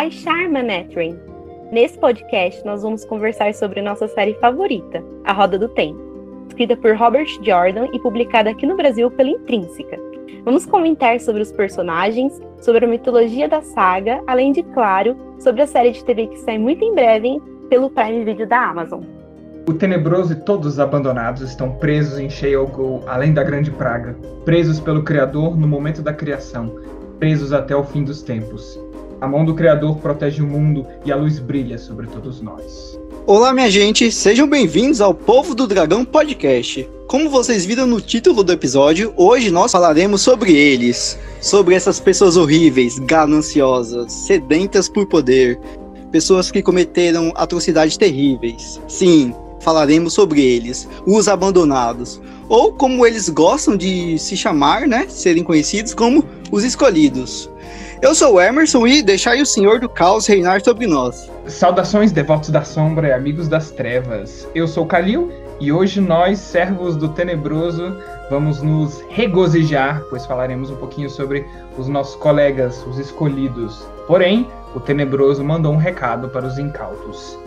Taishar Manethrin. Nesse podcast, nós vamos conversar sobre nossa série favorita, A Roda do Tempo, escrita por Robert Jordan e publicada aqui no Brasil pela Intrínseca. Vamos comentar sobre os personagens, sobre a mitologia da saga, além de, claro, sobre a série de TV que sai muito em breve pelo Prime Video da Amazon. O Tenebroso e todos os abandonados estão presos em Sheol além da Grande Praga, presos pelo Criador no momento da criação, presos até o fim dos tempos. A mão do Criador protege o mundo e a luz brilha sobre todos nós. Olá, minha gente, sejam bem-vindos ao Povo do Dragão Podcast. Como vocês viram no título do episódio, hoje nós falaremos sobre eles, sobre essas pessoas horríveis, gananciosas, sedentas por poder, pessoas que cometeram atrocidades terríveis. Sim, falaremos sobre eles, os abandonados, ou como eles gostam de se chamar, né, serem conhecidos como os escolhidos. Eu sou o Emerson e deixai o Senhor do Caos reinar sobre nós. Saudações, devotos da sombra e amigos das trevas. Eu sou Kalil e hoje nós, servos do Tenebroso, vamos nos regozijar, pois falaremos um pouquinho sobre os nossos colegas, os escolhidos. Porém, o Tenebroso mandou um recado para os incautos.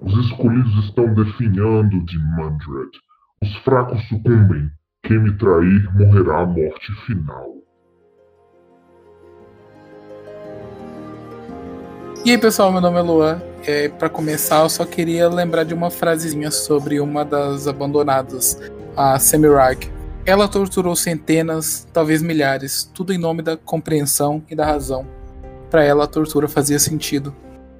Os escolhidos estão definhando de Mandred. Os fracos sucumbem quem me trair morrerá a morte final. E aí pessoal, meu nome é Luan. É, para começar, eu só queria lembrar de uma frasezinha sobre uma das abandonadas, a Semirag. Ela torturou centenas, talvez milhares, tudo em nome da compreensão e da razão. Para ela, a tortura fazia sentido.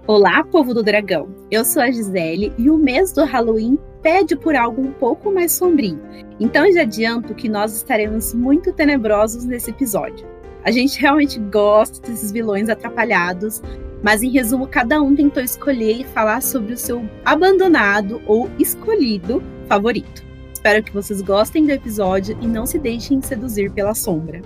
Olá, povo do dragão! Eu sou a Gisele e o mês do Halloween pede por algo um pouco mais sombrio. Então já adianto que nós estaremos muito tenebrosos nesse episódio. A gente realmente gosta desses vilões atrapalhados, mas em resumo, cada um tentou escolher e falar sobre o seu abandonado ou escolhido favorito. Espero que vocês gostem do episódio e não se deixem seduzir pela sombra.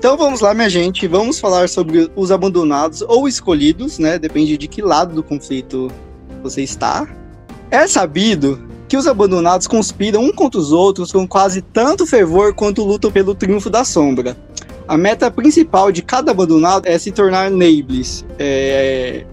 Então vamos lá, minha gente. Vamos falar sobre os abandonados ou escolhidos, né? Depende de que lado do conflito você está. É sabido que os abandonados conspiram um contra os outros com quase tanto fervor quanto lutam pelo triunfo da sombra. A meta principal de cada abandonado é se tornar Nables. É...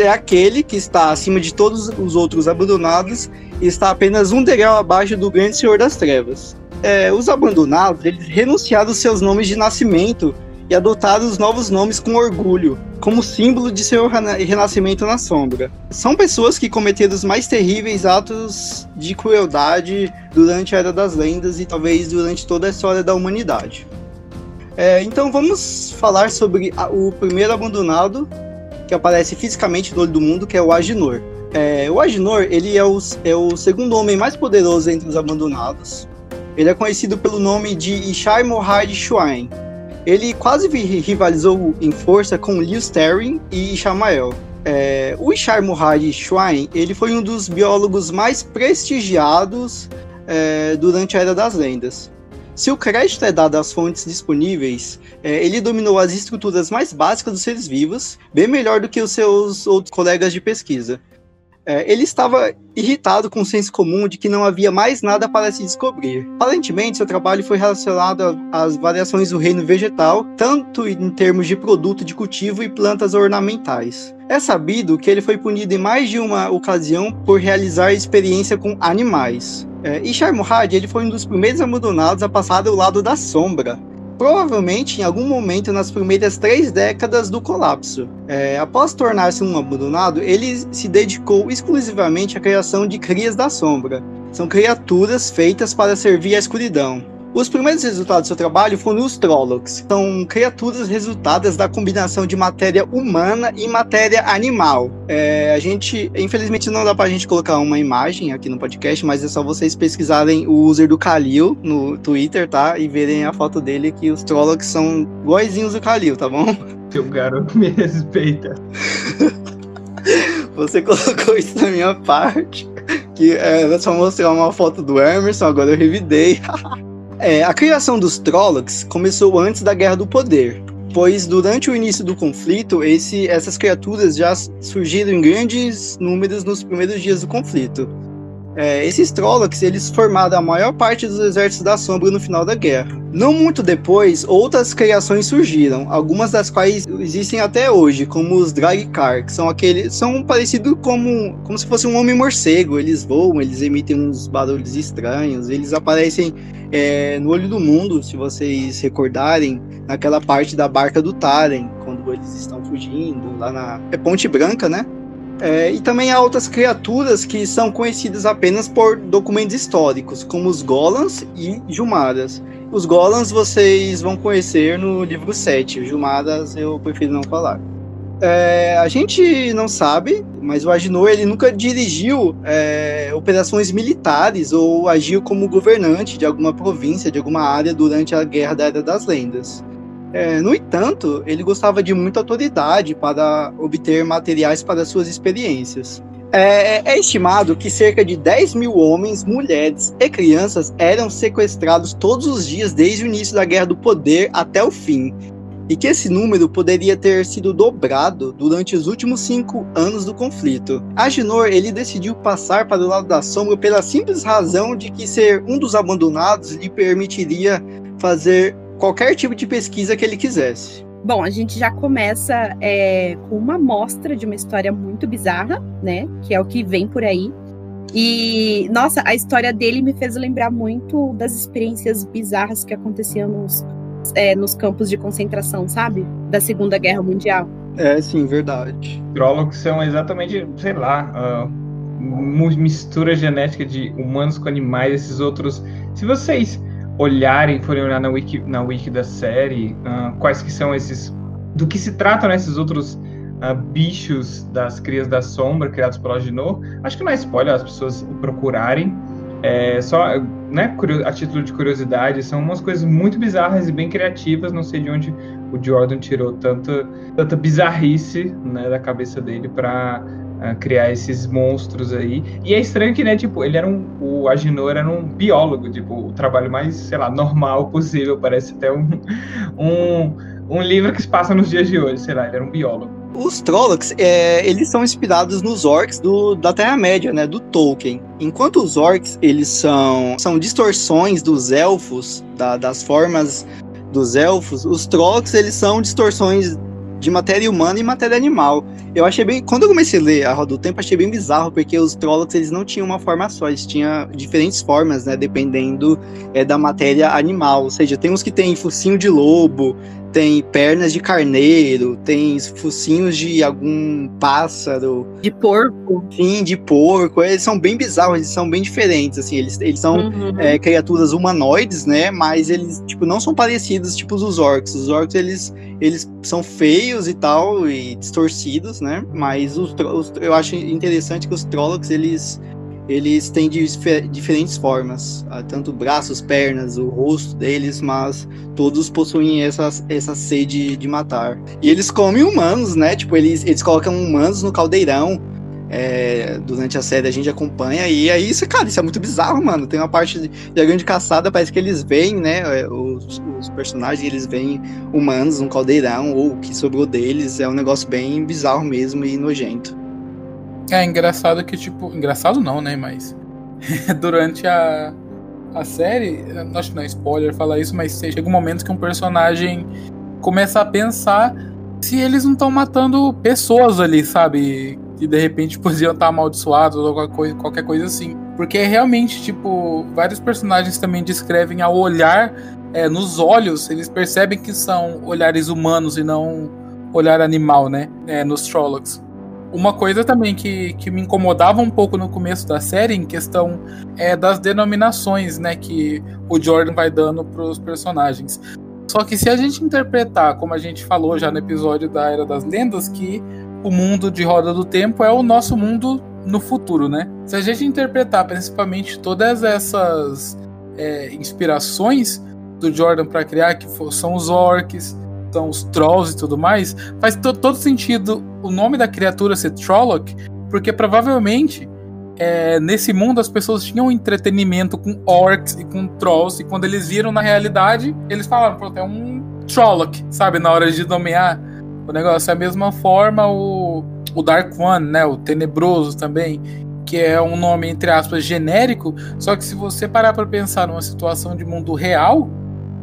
É aquele que está acima de todos os outros abandonados e está apenas um degrau abaixo do grande Senhor das Trevas é, os abandonados eles renunciaram seus nomes de nascimento e adotaram os novos nomes com orgulho, como símbolo de seu renascimento na sombra. São pessoas que cometeram os mais terríveis atos de crueldade durante a Era das Lendas e talvez durante toda a história da humanidade. É, então vamos falar sobre a, o primeiro abandonado que aparece fisicamente no olho do mundo, que é o Aginor. É, o Aginor ele é o, é o segundo homem mais poderoso entre os abandonados. Ele é conhecido pelo nome de Ishai Mohad Shuain. Ele quase rivalizou em força com Lewis Terry e Ishamael. É, o Ishai Mohad Shuain ele foi um dos biólogos mais prestigiados é, durante a Era das Lendas. Se o crédito é dado às fontes disponíveis, é, ele dominou as estruturas mais básicas dos seres vivos, bem melhor do que os seus outros colegas de pesquisa. É, ele estava irritado com o senso comum de que não havia mais nada para se descobrir. Aparentemente, seu trabalho foi relacionado às variações do reino vegetal, tanto em termos de produto de cultivo e plantas ornamentais. É sabido que ele foi punido em mais de uma ocasião por realizar experiência com animais. É, e Sharmuhad, ele foi um dos primeiros abandonados a passar do lado da sombra. Provavelmente em algum momento nas primeiras três décadas do colapso. É, após tornar-se um abandonado, ele se dedicou exclusivamente à criação de crias da sombra. São criaturas feitas para servir à escuridão. Os primeiros resultados do seu trabalho foram os Trollocs. São criaturas resultadas da combinação de matéria humana e matéria animal. É, a gente, infelizmente, não dá pra gente colocar uma imagem aqui no podcast, mas é só vocês pesquisarem o user do Kalil no Twitter, tá? E verem a foto dele que os Trollocs são iguaizinhos do Kalil, tá bom? Seu garoto me respeita. Você colocou isso na minha parte. Que era só mostrar uma foto do Emerson, agora eu revidei. É, a criação dos Trollocs começou antes da Guerra do Poder, pois durante o início do conflito, esse, essas criaturas já surgiram em grandes números nos primeiros dias do conflito. É, esses Trollocs, eles formaram a maior parte dos exércitos da Sombra no final da guerra. Não muito depois, outras criações surgiram, algumas das quais existem até hoje, como os Dragkar, que são aqueles, são parecidos como, como se fosse um homem morcego. Eles voam, eles emitem uns barulhos estranhos, eles aparecem é, no Olho do Mundo, se vocês recordarem, naquela parte da barca do Taren, quando eles estão fugindo, lá na é Ponte Branca, né? É, e também há outras criaturas que são conhecidas apenas por documentos históricos, como os Golans e Jumaras. Os Golans vocês vão conhecer no livro 7, os Jumaras eu prefiro não falar. É, a gente não sabe, mas o Agenor ele nunca dirigiu é, operações militares ou agiu como governante de alguma província, de alguma área durante a Guerra da Era das Lendas. É, no entanto, ele gostava de muita autoridade para obter materiais para suas experiências. É, é, estimado que cerca de 10 mil homens, mulheres e crianças eram sequestrados todos os dias desde o início da Guerra do Poder até o fim, e que esse número poderia ter sido dobrado durante os últimos cinco anos do conflito. Agenor ele decidiu passar para o lado da sombra pela simples razão de que ser um dos abandonados lhe permitiria fazer qualquer tipo de pesquisa que ele quisesse. Bom, a gente já começa é, com uma amostra de uma história muito bizarra, né? Que é o que vem por aí. E, nossa, a história dele me fez lembrar muito das experiências bizarras que aconteciam nos, é, nos campos de concentração, sabe? Da Segunda Guerra Mundial. É, sim, verdade. Trollocs são exatamente, sei lá, uh, mistura genética de humanos com animais, esses outros. Se vocês olharem, forem olhar na wiki, na wiki da série, uh, quais que são esses, do que se tratam né, esses outros uh, bichos das crias da sombra criados pelo Agenor, acho que não é spoiler as pessoas procurarem. É, só, né, a título de curiosidade, são umas coisas muito bizarras e bem criativas. Não sei de onde o Jordan tirou tanta, tanta bizarrice né, da cabeça dele para criar esses monstros aí. E é estranho que, né, tipo, ele era um. O Agenor era um biólogo, tipo, o trabalho mais, sei lá, normal possível. Parece até um, um, um livro que se passa nos dias de hoje, sei lá, ele era um biólogo. Os Trollocs, é, eles são inspirados nos orcs do, da Terra-média, né, do Tolkien. Enquanto os orcs, eles são, são distorções dos elfos, da, das formas dos elfos, os Trollocs, eles são distorções de matéria humana e matéria animal. Eu achei bem. Quando eu comecei a ler A Roda do Tempo, achei bem bizarro, porque os Trollocs eles não tinham uma forma só, eles tinham diferentes formas, né? Dependendo é, da matéria animal. Ou seja, tem uns que tem focinho de lobo, tem pernas de carneiro, tem focinhos de algum pássaro. De porco. Sim, de porco. Eles são bem bizarros, eles são bem diferentes, assim. Eles, eles são uhum. é, criaturas humanoides, né? Mas eles, tipo, não são parecidos, tipo, os orcs. Os orcs, eles, eles são feios e tal, e distorcidos, né? Mas os, os eu acho interessante que os Trollocs, eles eles têm diferentes formas, ah, tanto braços, pernas, o rosto deles, mas todos possuem essa, essa sede de matar. E eles comem humanos, né? Tipo, eles, eles colocam humanos no caldeirão. É, durante a série a gente acompanha e aí isso, cara, isso é muito bizarro, mano. Tem uma parte de, de grande caçada, parece que eles veem, né? É, os, os personagens eles veem humanos no caldeirão ou o que sobrou deles. É um negócio bem bizarro mesmo e nojento. É engraçado que, tipo. Engraçado não, né? Mas. durante a, a série. Acho que não é spoiler falar isso, mas chega um momento que um personagem começa a pensar se eles não estão matando pessoas ali, sabe? Que de repente podiam estar amaldiçoados ou qualquer coisa, qualquer coisa assim. Porque realmente, tipo, vários personagens também descrevem ao olhar é, nos olhos, eles percebem que são olhares humanos e não olhar animal, né? É, nos Trollocs. Uma coisa também que, que me incomodava um pouco no começo da série, em questão é das denominações, né, que o Jordan vai dando para os personagens. Só que se a gente interpretar, como a gente falou já no episódio da Era das Lendas, que o mundo de Roda do Tempo é o nosso mundo no futuro, né? Se a gente interpretar principalmente todas essas é, inspirações do Jordan para criar, que são os orcs, são os trolls e tudo mais, faz todo sentido o nome da criatura ser Trolloc, porque provavelmente é, nesse mundo as pessoas tinham entretenimento com orcs e com trolls, e quando eles viram na realidade, eles falaram, pronto, é um Trolloc, sabe, na hora de nomear o negócio. É a mesma forma o, o Dark One, né, o Tenebroso também, que é um nome, entre aspas, genérico, só que se você parar para pensar numa situação de mundo real,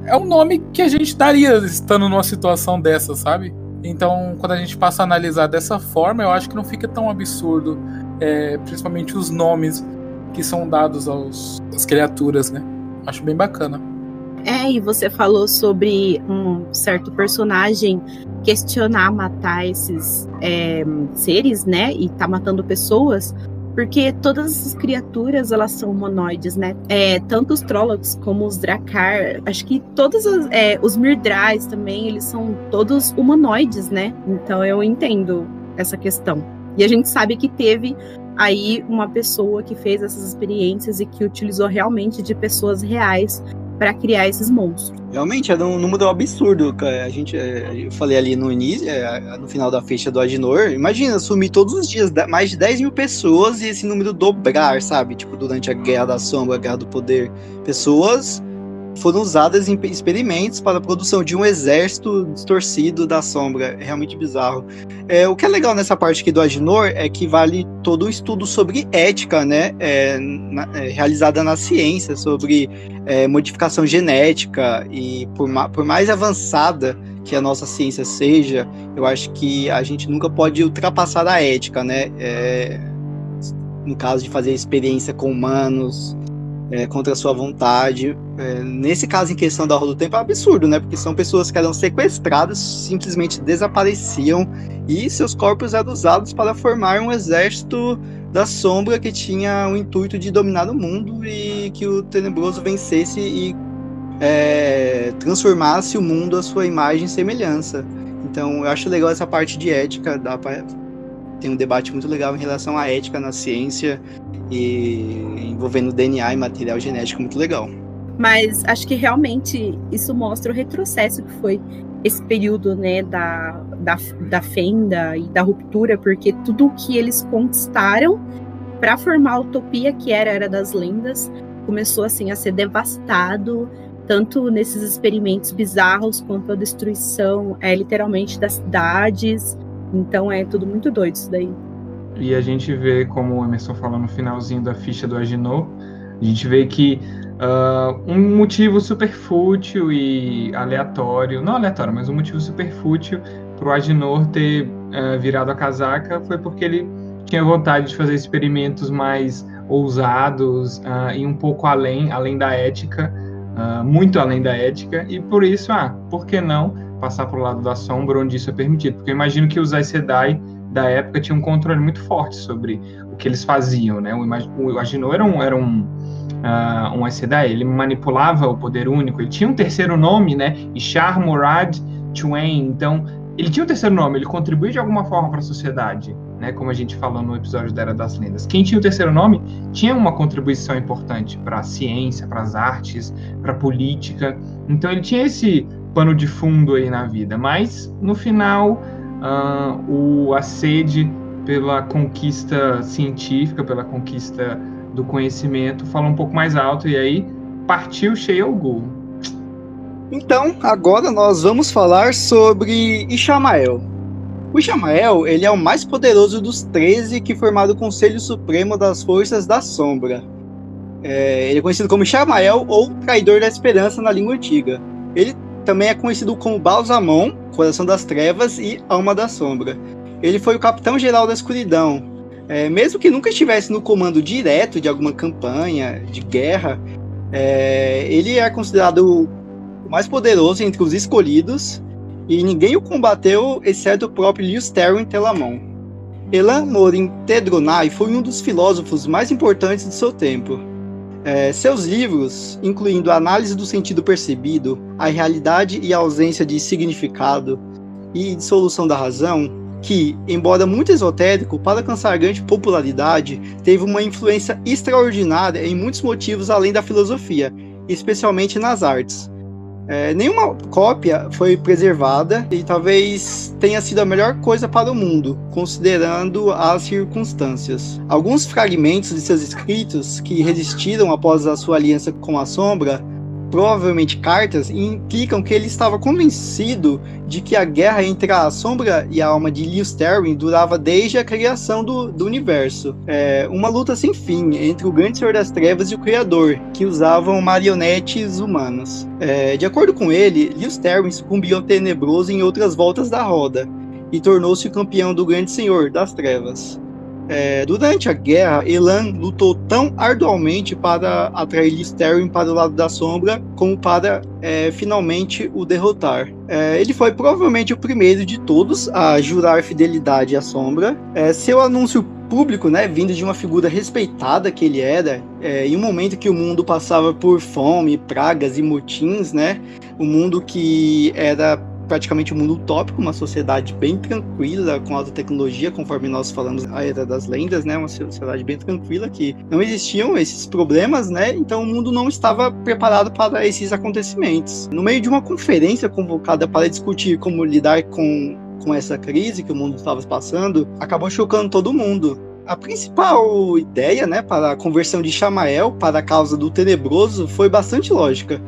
é um nome que a gente daria estando numa situação dessa, sabe? Então, quando a gente passa a analisar dessa forma, eu acho que não fica tão absurdo, é, principalmente os nomes que são dados aos, às criaturas, né? Acho bem bacana. É, e você falou sobre um certo personagem questionar matar esses é, seres, né? E tá matando pessoas porque todas essas criaturas elas são humanoides, né? É, tanto os Trollocs como os Drakkar, acho que todos os, é, os Mirdrais também, eles são todos humanoides, né? Então eu entendo essa questão. E a gente sabe que teve aí uma pessoa que fez essas experiências e que utilizou realmente de pessoas reais para criar esses monstros. Realmente, é um número absurdo. A gente, é, eu falei ali no início, é, no final da fecha do Aginor, imagina sumir todos os dias mais de 10 mil pessoas e esse número dobrar, sabe? Tipo, durante a Guerra da Sombra, a Guerra do Poder. Pessoas foram usadas em experimentos para a produção de um exército distorcido da sombra. É realmente bizarro. É, o que é legal nessa parte aqui do Aginor é que vale todo o estudo sobre ética, né? É, na, é, realizada na ciência, sobre é, modificação genética. E por, ma por mais avançada que a nossa ciência seja, eu acho que a gente nunca pode ultrapassar a ética, né? É, no caso de fazer experiência com humanos, é, contra a sua vontade. É, nesse caso em questão da Roda do Tempo é absurdo, né? Porque são pessoas que eram sequestradas, simplesmente desapareciam e seus corpos eram usados para formar um exército da sombra que tinha o intuito de dominar o mundo e que o Tenebroso vencesse e é, transformasse o mundo à sua imagem e semelhança. Então eu acho legal essa parte de ética, pra, tem um debate muito legal em relação à ética na ciência e envolvendo DNA e material genético muito legal. Mas acho que realmente isso mostra o retrocesso que foi esse período né, da, da, da fenda e da ruptura, porque tudo o que eles conquistaram para formar a utopia que era a Era das Lendas começou assim a ser devastado, tanto nesses experimentos bizarros quanto a destruição é, literalmente das cidades. Então é tudo muito doido isso daí. E a gente vê, como o Emerson falou no finalzinho da ficha do Agenor, a gente vê que uh, um motivo super fútil e aleatório, não aleatório, mas um motivo super fútil para o Agenor ter uh, virado a casaca foi porque ele tinha vontade de fazer experimentos mais ousados uh, e um pouco além, além da ética, muito além da ética, e por isso, ah, por que não passar para o lado da sombra onde isso é permitido? Porque eu imagino que os Aes Sedai da época tinha um controle muito forte sobre o que eles faziam, né? O, Agenor era um, era um, uh, um SDA, ele manipulava o poder único, ele tinha um terceiro nome, né? Ishar Murad Twain, então ele tinha um terceiro nome, ele contribuía de alguma forma para a sociedade, né? Como a gente falou no episódio da Era das Lendas. Quem tinha o terceiro nome tinha uma contribuição importante para a ciência, para as artes, para a política, então ele tinha esse pano de fundo aí na vida, mas no final uh, o, a sede pela conquista científica, pela conquista do conhecimento, fala um pouco mais alto e aí partiu Sheol Então, agora nós vamos falar sobre Ishamael. O Ishamael, ele é o mais poderoso dos 13 que formaram o Conselho Supremo das Forças da Sombra. É, ele é conhecido como Ishamael ou Traidor da Esperança na língua antiga. Ele também é conhecido como Balsamon, Coração das Trevas e Alma da Sombra. Ele foi o capitão-geral da escuridão. É, mesmo que nunca estivesse no comando direto de alguma campanha de guerra, é, ele é considerado o, mais poderoso entre os escolhidos, e ninguém o combateu exceto o próprio Lewis Terran Telamon. Elan Morin Tedronai foi um dos filósofos mais importantes do seu tempo. É, seus livros, incluindo a Análise do Sentido Percebido, A Realidade e a Ausência de Significado e Dissolução da Razão, que, embora muito esotérico, para alcançar grande popularidade, teve uma influência extraordinária em muitos motivos além da filosofia, especialmente nas artes. É, nenhuma cópia foi preservada e talvez tenha sido a melhor coisa para o mundo, considerando as circunstâncias. Alguns fragmentos de seus escritos que resistiram após a sua aliança com a Sombra provavelmente cartas, implicam que ele estava convencido de que a guerra entre a sombra e a alma de Lewis Terry durava desde a criação do, do universo. É, uma luta sem fim entre o grande Senhor das Trevas e o Criador, que usavam marionetes humanas. É, de acordo com ele, Lewis Terry sucumbiu ao tenebroso em outras voltas da roda e tornou-se o campeão do grande Senhor das Trevas. É, durante a guerra, Elan lutou tão arduamente para atrair Listerine para o lado da sombra, como para é, finalmente o derrotar. É, ele foi provavelmente o primeiro de todos a jurar fidelidade à sombra. É, seu anúncio público, né, vindo de uma figura respeitada que ele era, é, em um momento que o mundo passava por fome, pragas e motins, né, um mundo que era praticamente um mundo utópico, uma sociedade bem tranquila, com alta tecnologia, conforme nós falamos a Era das Lendas, né? Uma sociedade bem tranquila, que não existiam esses problemas, né? Então o mundo não estava preparado para esses acontecimentos. No meio de uma conferência convocada para discutir como lidar com, com essa crise que o mundo estava passando, acabou chocando todo mundo. A principal ideia, né, para a conversão de Chamael para a causa do tenebroso foi bastante lógica.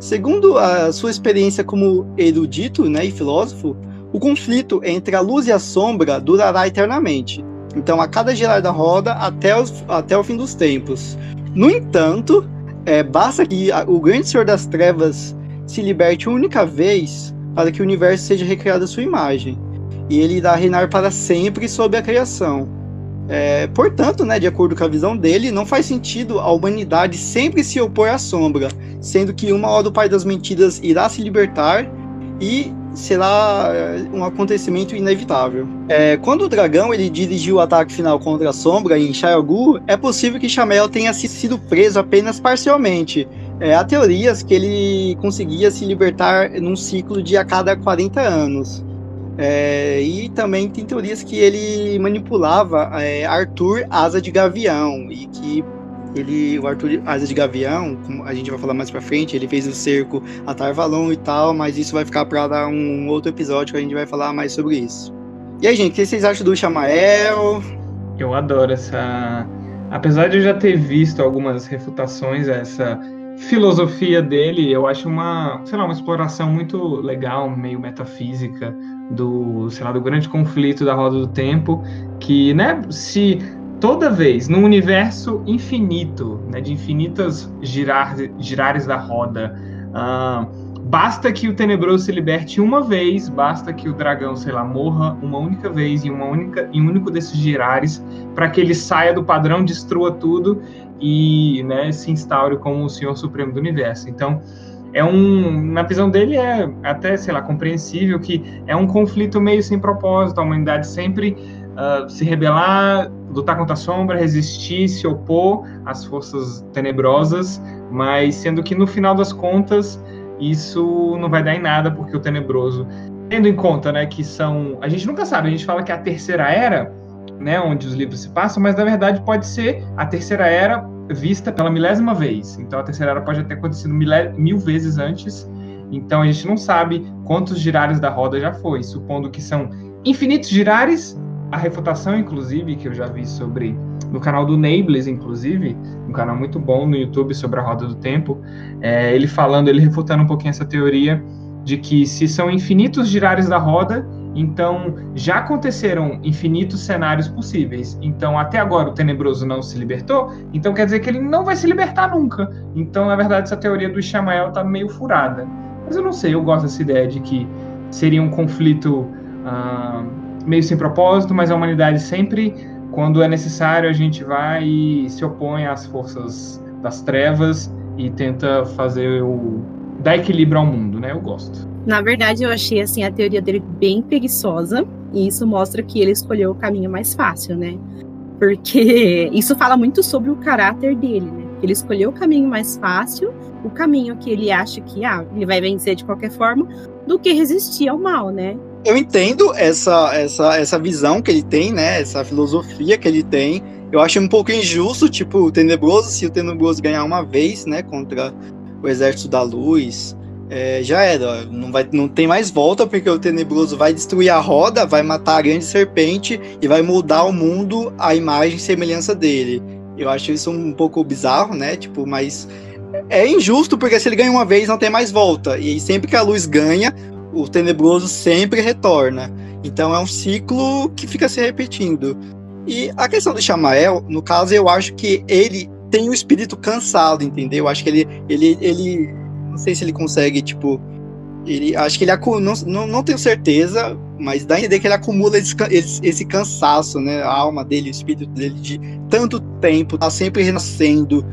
Segundo a sua experiência como erudito né, e filósofo, o conflito entre a luz e a sombra durará eternamente. Então, a cada girar da roda até, os, até o fim dos tempos. No entanto, é, basta que a, o grande Senhor das Trevas se liberte uma única vez para que o universo seja recriado à sua imagem. E ele irá reinar para sempre sobre a criação. É, portanto, né, de acordo com a visão dele, não faz sentido a humanidade sempre se opor à sombra, sendo que uma hora o Pai das Mentiras irá se libertar e será é, um acontecimento inevitável. É, quando o dragão ele dirigiu o ataque final contra a sombra em Xiaogu, é possível que Chamel tenha sido preso apenas parcialmente. É, há teorias que ele conseguia se libertar num ciclo de a cada 40 anos. É, e também tem teorias que ele manipulava é, Arthur Asa de Gavião e que ele, o Arthur Asa de Gavião, como a gente vai falar mais pra frente, ele fez o cerco a Tarvalon e tal, mas isso vai ficar para dar um outro episódio que a gente vai falar mais sobre isso. E aí, gente, o que vocês acham do Chamael? Eu adoro essa. Apesar de eu já ter visto algumas refutações a essa filosofia dele, eu acho uma, sei lá, uma exploração muito legal, meio metafísica do, sei lá, do grande conflito da roda do tempo, que, né, se toda vez num universo infinito, né, de infinitas girar, girares da roda, uh, basta que o tenebroso se liberte uma vez, basta que o dragão, sei lá, morra uma única vez em uma única em um único desses girares para que ele saia do padrão, destrua tudo e, né, se instaure como o Senhor Supremo do Universo. Então, é um, na visão dele é até, sei lá, compreensível que é um conflito meio sem propósito, a humanidade sempre uh, se rebelar, lutar contra a sombra, resistir, se opor às forças tenebrosas, mas sendo que no final das contas isso não vai dar em nada porque o tenebroso, tendo em conta, né, que são, a gente nunca sabe, a gente fala que é a terceira era, né, onde os livros se passam, mas na verdade pode ser a terceira era vista pela milésima vez. Então a terceira era pode ter acontecido mil vezes antes. Então a gente não sabe quantos girares da roda já foi, supondo que são infinitos girares. A refutação, inclusive, que eu já vi sobre no canal do Nables, inclusive, um canal muito bom no YouTube sobre a roda do tempo, é, ele falando, ele refutando um pouquinho essa teoria de que se são infinitos girares da roda, então, já aconteceram infinitos cenários possíveis. Então, até agora o Tenebroso não se libertou, então quer dizer que ele não vai se libertar nunca. Então, na verdade, essa teoria do Ishamael tá meio furada. Mas eu não sei, eu gosto dessa ideia de que seria um conflito uh, meio sem propósito, mas a humanidade sempre, quando é necessário, a gente vai e se opõe às forças das trevas e tenta fazer o, dá equilíbrio ao mundo, né? Eu gosto. Na verdade, eu achei assim a teoria dele bem preguiçosa, e isso mostra que ele escolheu o caminho mais fácil, né? Porque isso fala muito sobre o caráter dele, né? Ele escolheu o caminho mais fácil, o caminho que ele acha que ah, ele vai vencer de qualquer forma, do que resistir ao mal, né? Eu entendo essa, essa, essa visão que ele tem, né? Essa filosofia que ele tem. Eu acho um pouco injusto, tipo, o Tenebroso, se o Tenebroso ganhar uma vez, né, contra o Exército da Luz, é, já era. Não, vai, não tem mais volta, porque o Tenebroso vai destruir a roda, vai matar a grande serpente e vai mudar o mundo à imagem e semelhança dele. Eu acho isso um pouco bizarro, né? Tipo, mas é injusto, porque se ele ganha uma vez, não tem mais volta. E sempre que a luz ganha, o tenebroso sempre retorna. Então é um ciclo que fica se repetindo. E a questão do Chamael, no caso, eu acho que ele tem o espírito cansado, entendeu? Eu acho que ele, ele, ele, não sei se ele consegue, tipo, ele, acho que ele não, não, não tenho certeza, mas dá a entender que ele acumula esse, esse, cansaço, né? A alma dele, o espírito dele de tanto tempo, tá sempre renascendo,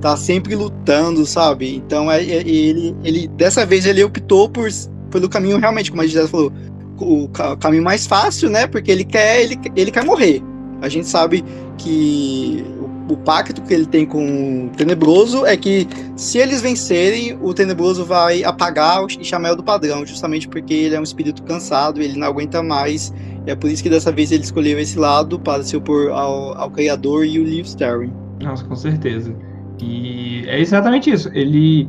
tá sempre lutando, sabe? Então é, é ele, ele dessa vez ele optou por pelo caminho realmente, como a Gisele falou, o, o caminho mais fácil, né? Porque ele quer ele, ele quer morrer. A gente sabe que o pacto que ele tem com o Tenebroso é que se eles vencerem, o Tenebroso vai apagar o Chamel do padrão, justamente porque ele é um espírito cansado, ele não aguenta mais. É por isso que dessa vez ele escolheu esse lado para se opor ao, ao Criador e o Liv Sterling. Nossa, com certeza. E é exatamente isso. Ele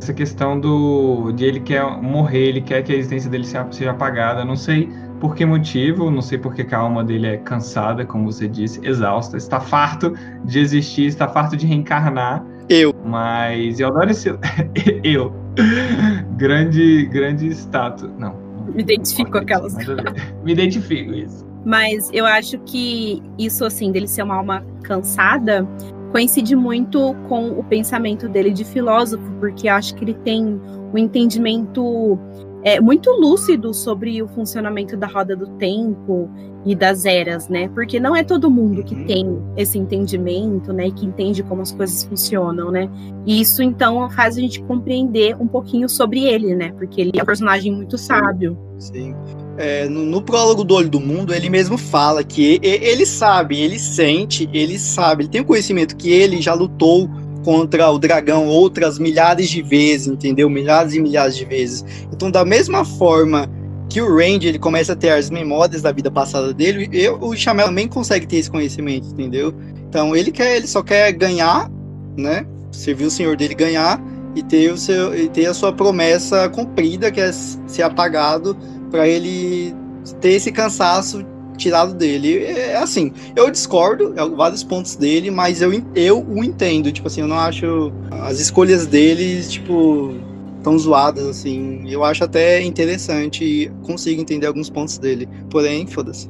essa questão do de ele quer morrer, ele quer que a existência dele seja apagada. Não sei por que motivo, não sei por que a alma dele é cansada, como você disse, exausta, está farto de existir, está farto de reencarnar. Eu. Mas eu adoro esse. eu. grande, grande status. Não. Me identifico com aquelas. Me identifico, isso. Mas eu acho que isso, assim, dele ser uma alma cansada, coincide muito com o pensamento dele de filósofo, porque acho que ele tem um entendimento é, muito lúcido sobre o funcionamento da roda do tempo e das eras, né? Porque não é todo mundo que tem esse entendimento, né? E que entende como as coisas funcionam, né? E isso então faz a gente compreender um pouquinho sobre ele, né? Porque ele é um personagem muito sábio. Sim. É, no, no, prólogo do Olho do Mundo, ele mesmo fala que ele sabe, ele sente, ele sabe, ele tem o conhecimento que ele já lutou contra o dragão outras milhares de vezes, entendeu? Milhares e milhares de vezes. Então, da mesma forma que o Randy ele começa a ter as memórias da vida passada dele, eu, o Chamel também consegue ter esse conhecimento, entendeu? Então, ele quer, ele só quer ganhar, né? Servir o senhor dele ganhar e ter o seu e ter a sua promessa cumprida, que é ser apagado para ele ter esse cansaço tirado dele. É assim, eu discordo em vários pontos dele, mas eu, eu o entendo. Tipo assim, eu não acho as escolhas dele, tipo, tão zoadas, assim. Eu acho até interessante e consigo entender alguns pontos dele. Porém, foda-se.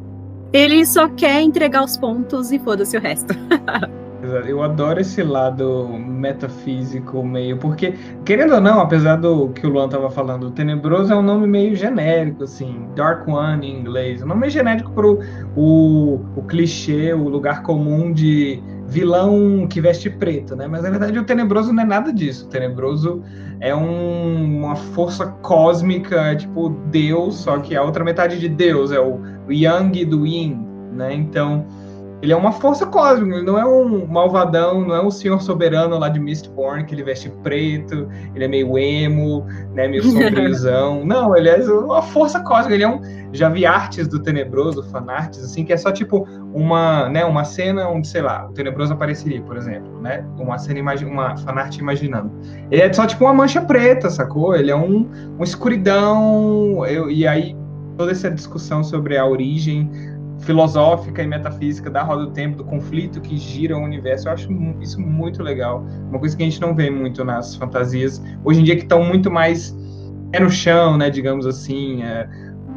Ele só quer entregar os pontos e foda-se o resto. Eu adoro esse lado metafísico meio, porque, querendo ou não, apesar do que o Luan tava falando, o Tenebroso é um nome meio genérico, assim, Dark One em inglês. O nome genérico pro o, o clichê, o lugar comum de vilão que veste preto, né? Mas na verdade o Tenebroso não é nada disso. O Tenebroso é um, uma força cósmica, tipo Deus, só que a outra metade de Deus é o Yang do Yin, né? Então ele é uma força cósmica, ele não é um malvadão, não é um senhor soberano lá de Mistborn, que ele veste preto, ele é meio emo, né, meio sombriozão. não, ele é uma força cósmica, ele é um... Já vi artes do Tenebroso, fanarts, assim, que é só tipo uma, né, uma cena onde, sei lá, o Tenebroso apareceria, por exemplo, né, uma cena, uma fanart imaginando. Ele é só tipo uma mancha preta, sacou? Ele é um, uma escuridão, eu, e aí toda essa discussão sobre a origem filosófica e metafísica da roda do tempo, do conflito que gira o universo. Eu acho isso muito legal. Uma coisa que a gente não vê muito nas fantasias hoje em dia que estão muito mais é no chão, né, digamos assim. É,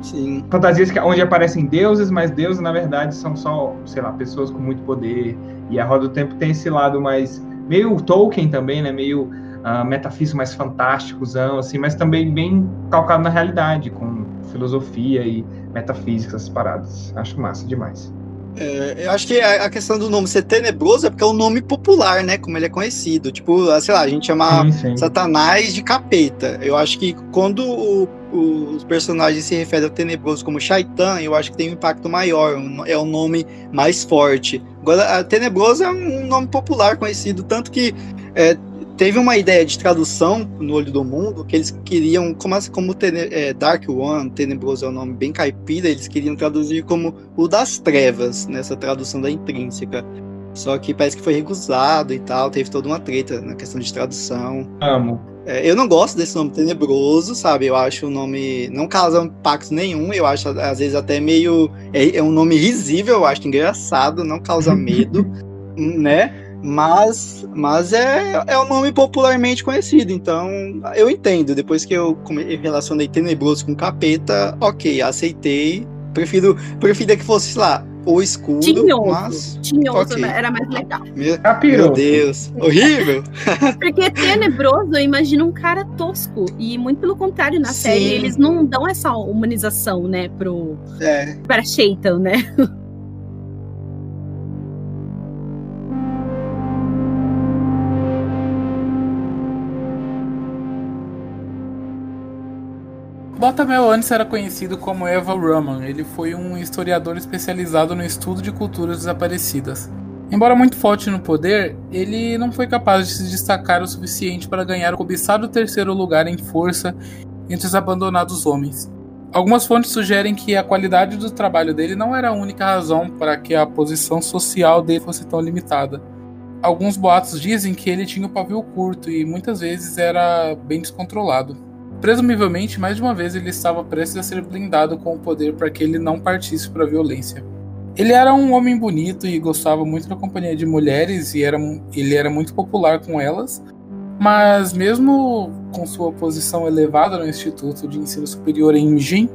Sim. Fantasias que, onde aparecem deuses, mas deuses na verdade são só, sei lá, pessoas com muito poder. E a roda do tempo tem esse lado mais meio Tolkien também, né, meio uh, metafísico mais fantástico, assim, mas também bem calcado na realidade, com filosofia e metafísica, essas paradas. Acho massa demais. É, eu acho que a, questão do nome ser tenebroso é porque é um nome popular, né? Como ele é conhecido. Tipo, sei lá, a gente chama Sim, sim. Satanás de capeta. Eu acho que quando o- o- os personagens se referem ao tenebroso como Shaitan, eu acho que tem um impacto maior. um- É um nome mais forte. Agora, a tenebroso é um nome popular conhecido, tanto que é, teve uma ideia de tradução no Olho do Mundo que eles queriam, como, como é, Dark One, tenebroso é um nome bem caipira, eles queriam traduzir como o das trevas, nessa tradução da intrínseca. Só que parece que foi recusado e tal, teve toda uma treta na questão de tradução. Amo. É, eu não gosto desse nome tenebroso, sabe? Eu acho o nome. Não causa impacto nenhum, eu acho às vezes até meio. É, é um nome risível, eu acho engraçado, não causa medo, né? Mas, mas é, é um nome popularmente conhecido, então eu entendo. Depois que eu relacionei tenebroso com capeta, ok, aceitei. Prefiro, preferia que fosse, sei lá, o escudo, Tinhoso. mas. Tinhoso Ok. né? era mais legal. Meu, meu Deus, horrível! Porque tenebroso, eu imagino um cara tosco. E muito pelo contrário, na Sim. série, eles não dão essa humanização, né, pro. É, para Shaitan, né? Botamel antes era conhecido como Eva Raman. Ele foi um historiador especializado no estudo de culturas desaparecidas. Embora muito forte no poder, ele não foi capaz de se destacar o suficiente para ganhar o cobiçado terceiro lugar em força entre os abandonados homens. Algumas fontes sugerem que a qualidade do trabalho dele não era a única razão para que a posição social dele fosse tão limitada. Alguns boatos dizem que ele tinha o pavio curto e muitas vezes era bem descontrolado. Presumivelmente, mais de uma vez ele estava prestes a ser blindado com o poder para que ele não partisse para a violência. Ele era um homem bonito e gostava muito da companhia de mulheres e era, ele era muito popular com elas, mas mesmo com sua posição elevada no Instituto de Ensino Superior em Jin,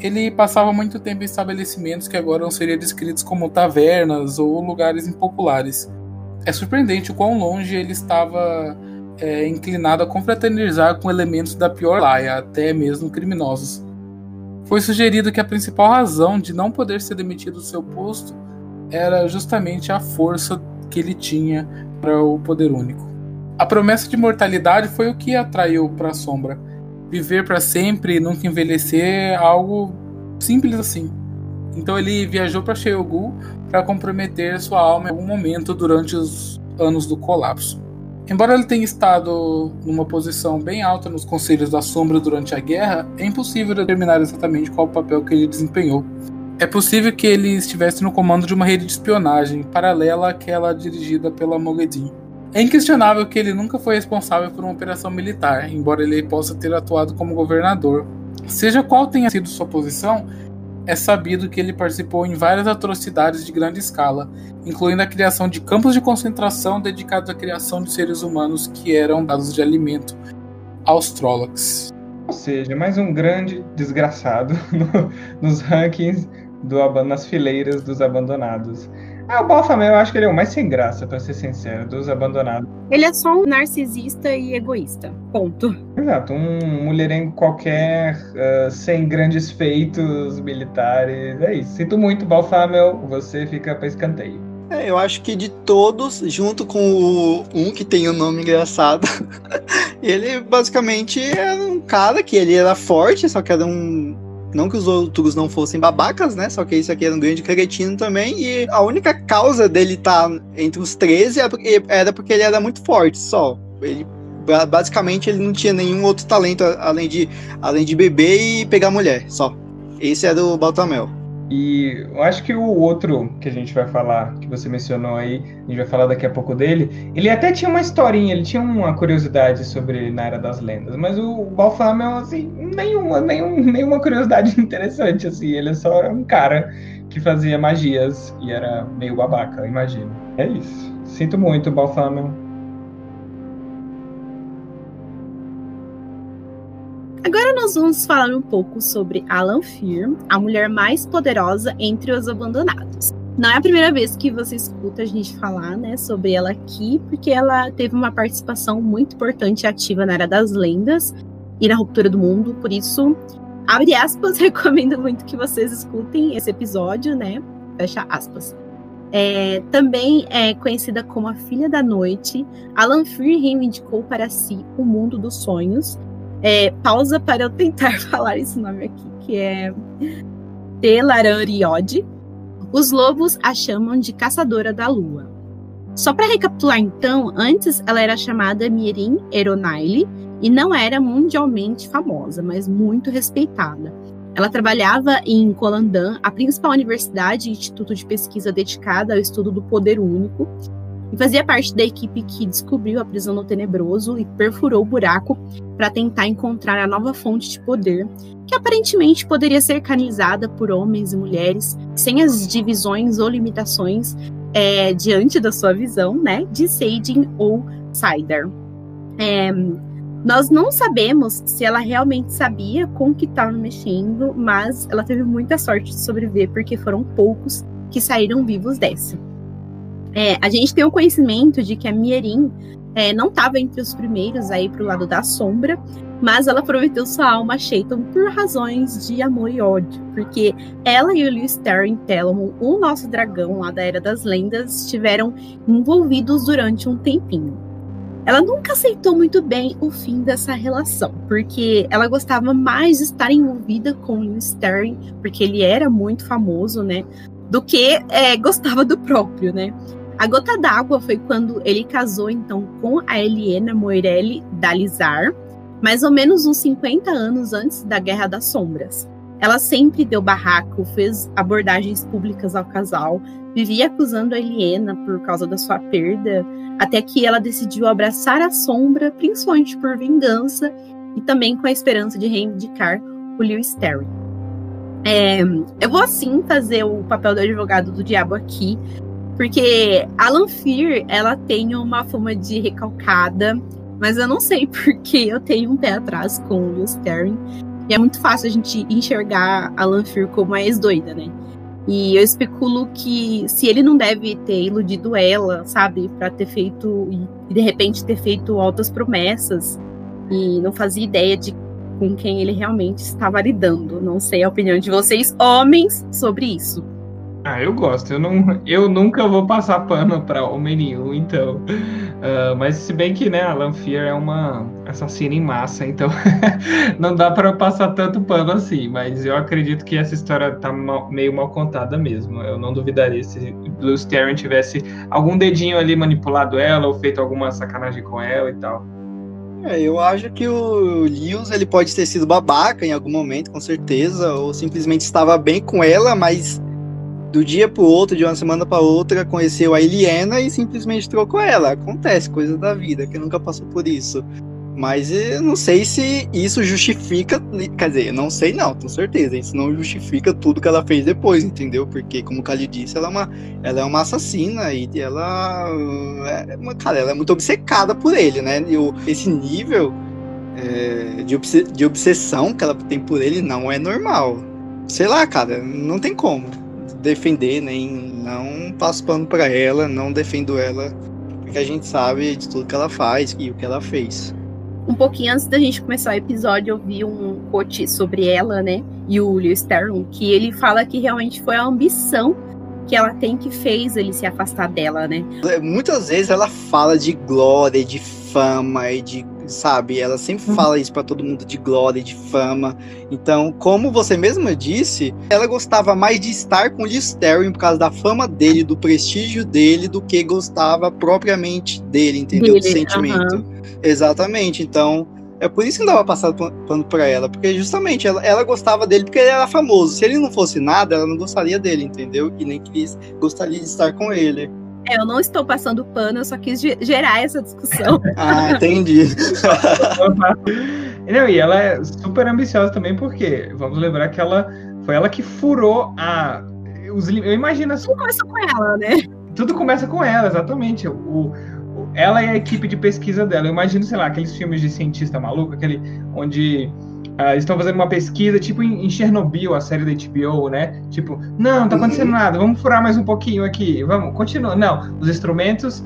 ele passava muito tempo em estabelecimentos que agora seriam descritos como tavernas ou lugares impopulares. É surpreendente o quão longe ele estava é, inclinado a confraternizar com elementos da pior laia, até mesmo criminosos. Foi sugerido que a principal razão de não poder ser demitido do seu posto era justamente a força que ele tinha para o poder único. A promessa de mortalidade foi o que atraiu para a sombra. Viver para sempre e nunca envelhecer, algo simples assim. Então ele viajou para Sheogu para comprometer sua alma em algum momento durante os anos do colapso. Embora ele tenha estado numa posição bem alta nos Conselhos da Sombra durante a guerra, é impossível determinar exatamente qual o papel que ele desempenhou. É possível que ele estivesse no comando de uma rede de espionagem, paralela àquela dirigida pela Moledin. É inquestionável que ele nunca foi responsável por uma operação militar, embora ele possa ter atuado como governador. Seja qual tenha sido sua posição, é sabido que ele participou em várias atrocidades de grande escala, incluindo a criação de campos de concentração dedicados à criação de seres humanos que eram dados de alimento aos Trollocs. Ou seja, mais um grande desgraçado no- nos rankings do, nas fileiras dos abandonados. Ah, o Balfamel eu acho que ele é o mais sem graça, pra ser sincero, dos abandonados. Ele é só um narcisista e egoísta. Ponto. Exato, um mulherengo qualquer, ah, sem grandes feitos militares. É isso. Sinto muito, Balfamel, você fica pra escanteio. É, eu acho que de todos, junto com o um que tem o nome engraçado, ele basicamente era um cara que ele era forte, só que era um. Não que os outros não fossem babacas, né? Só que esse aqui era um grande cretino também. E a única causa dele estar entre os 13 era porque- era porque ele era muito forte, só. Ele ba- basicamente ele não tinha nenhum outro talento além de, além de beber e pegar mulher, só. Esse era o Baltamel. E eu acho que o outro que a gente vai falar, que você mencionou aí, a gente vai falar daqui a pouco dele, ele até tinha uma historinha, ele tinha uma curiosidade sobre na Era das Lendas, mas o Balfamel, assim, nenhuma, nenhum, nenhuma curiosidade interessante, assim, ele só era um cara que fazia magias e era meio babaca, imagino. É isso. Sinto muito, Balfamel. Agora nós vamos falar um pouco sobre Alan Fear, a mulher mais poderosa entre os abandonados. Não é a primeira vez que você escuta a gente falar, né, sobre ela aqui, porque ela teve uma participação muito importante e ativa na Era das Lendas e na Ruptura do Mundo, por isso, abre aspas, recomendo muito que vocês escutem esse episódio, né? Fecha aspas. É, também é conhecida como a Filha da Noite, Alan Freer reivindicou para si o mundo dos sonhos. É, pausa para eu tentar falar esse nome aqui, que é Telarariode. Os lobos a chamam de Caçadora da Lua. Só para recapitular então, antes ela era chamada Mirin Eronaile e não era mundialmente famosa, mas muito respeitada. Ela trabalhava em Colandan, a principal universidade e instituto de pesquisa dedicada ao estudo do poder único, e fazia parte da equipe que descobriu a prisão do Tenebroso e perfurou o buraco para tentar encontrar a nova fonte de poder, que aparentemente poderia ser canalizada por homens e mulheres, sem as divisões ou limitações é, diante da sua visão, né, de Seidin ou Sider. É, nós não sabemos se ela realmente sabia com o que estava mexendo, mas ela teve muita sorte de sobreviver, porque foram poucos que saíram vivos dessa. É, a gente tem o conhecimento de que a Mierin é, não estava entre os primeiros aí para o lado da sombra, mas ela prometeu sua alma a Shaitan por razões de amor e ódio, porque ela e o Lewis Terry Telamon, o nosso dragão lá da Era das Lendas, estiveram envolvidos durante um tempinho. Ela nunca aceitou muito bem o fim dessa relação, porque ela gostava mais de estar envolvida com o Sterling, porque ele era muito famoso, né? Do que é, gostava do próprio, né? A gota d'água foi quando ele casou, então, com a Eliena Moirelli Dalizar, mais ou menos uns 50 anos antes da Guerra das Sombras. Ela sempre deu barraco, fez abordagens públicas ao casal, vivia acusando a Eliena por causa da sua perda, até que ela decidiu abraçar a sombra, principalmente por vingança e também com a esperança de reivindicar o Lewis Terry. É, eu vou assim fazer o papel do advogado do diabo aqui, porque Alan Fear ela tem uma fama de recalcada, mas eu não sei porque eu tenho um pé atrás com o Lewis Terry. E é muito fácil a gente enxergar a Lanfear como a ex-doida, né? E eu especulo que se ele não deve ter iludido ela, sabe, para ter feito e de repente ter feito altas promessas e não fazia ideia de com quem ele realmente estava lidando. Não sei a opinião de vocês, homens, sobre isso. Ah, eu gosto. Eu, não, eu nunca vou passar pano para homem nenhum, então. Uh, mas se bem que, né, a Lanfear é uma assassina em massa, então não dá para passar tanto pano assim. Mas eu acredito que essa história tá mal, meio mal contada mesmo. Eu não duvidaria se Blue Sterling tivesse algum dedinho ali manipulado ela ou feito alguma sacanagem com ela e tal. É, eu acho que o Lewis ele pode ter sido babaca em algum momento, com certeza, ou simplesmente estava bem com ela, mas do dia pro outro, de uma semana para outra, conheceu a Eliana e simplesmente trocou ela. Acontece, coisa da vida, que nunca passou por isso. Mas eu não sei se isso justifica. Quer dizer, eu não sei não, tenho certeza. Isso não justifica tudo que ela fez depois, entendeu? Porque, como o Kali disse, ela é uma, ela é uma assassina e ela. É uma, cara, ela é muito obcecada por ele, né? E o, esse nível é, de, de obsessão que ela tem por ele não é normal. Sei lá, cara, não tem como defender, nem não passo pano para ela, não defendo ela, porque a gente sabe de tudo que ela faz e o que ela fez. Um pouquinho antes da gente começar o episódio, eu vi um quote sobre ela, né? E o Leo Sterling, que ele fala que realmente foi a ambição que ela tem que fez ele se afastar dela, né? Muitas vezes ela fala de glória, de fama e de sabe? Ela sempre uhum. fala isso para todo mundo de glória, de fama. Então, como você mesma disse, ela gostava mais de estar com o Listerine por causa da fama dele, do prestígio dele, do que gostava propriamente dele, entendeu? Dele, do sentimento. Uhum. Exatamente. Então, é por isso que não dava passar pano pra ela, porque justamente ela, ela gostava dele porque ele era famoso. Se ele não fosse nada, ela não gostaria dele, entendeu? E nem quis, gostaria de estar com ele. É, eu não estou passando pano, eu só quis gerar essa discussão. ah, entendi. não, e ela é super ambiciosa também, porque vamos lembrar que ela foi ela que furou a. Os, eu imagino assim. Tudo começa com ela, né? Tudo começa com ela, exatamente. O, o, ela e a equipe de pesquisa dela. Eu imagino, sei lá, aqueles filmes de cientista maluco, aquele onde Uh, estão fazendo uma pesquisa, tipo em, em, Chernobyl, a série da HBO, né? Tipo, não, não tá acontecendo uhum. nada, vamos furar mais um pouquinho aqui, vamos, continua. Não, os instrumentos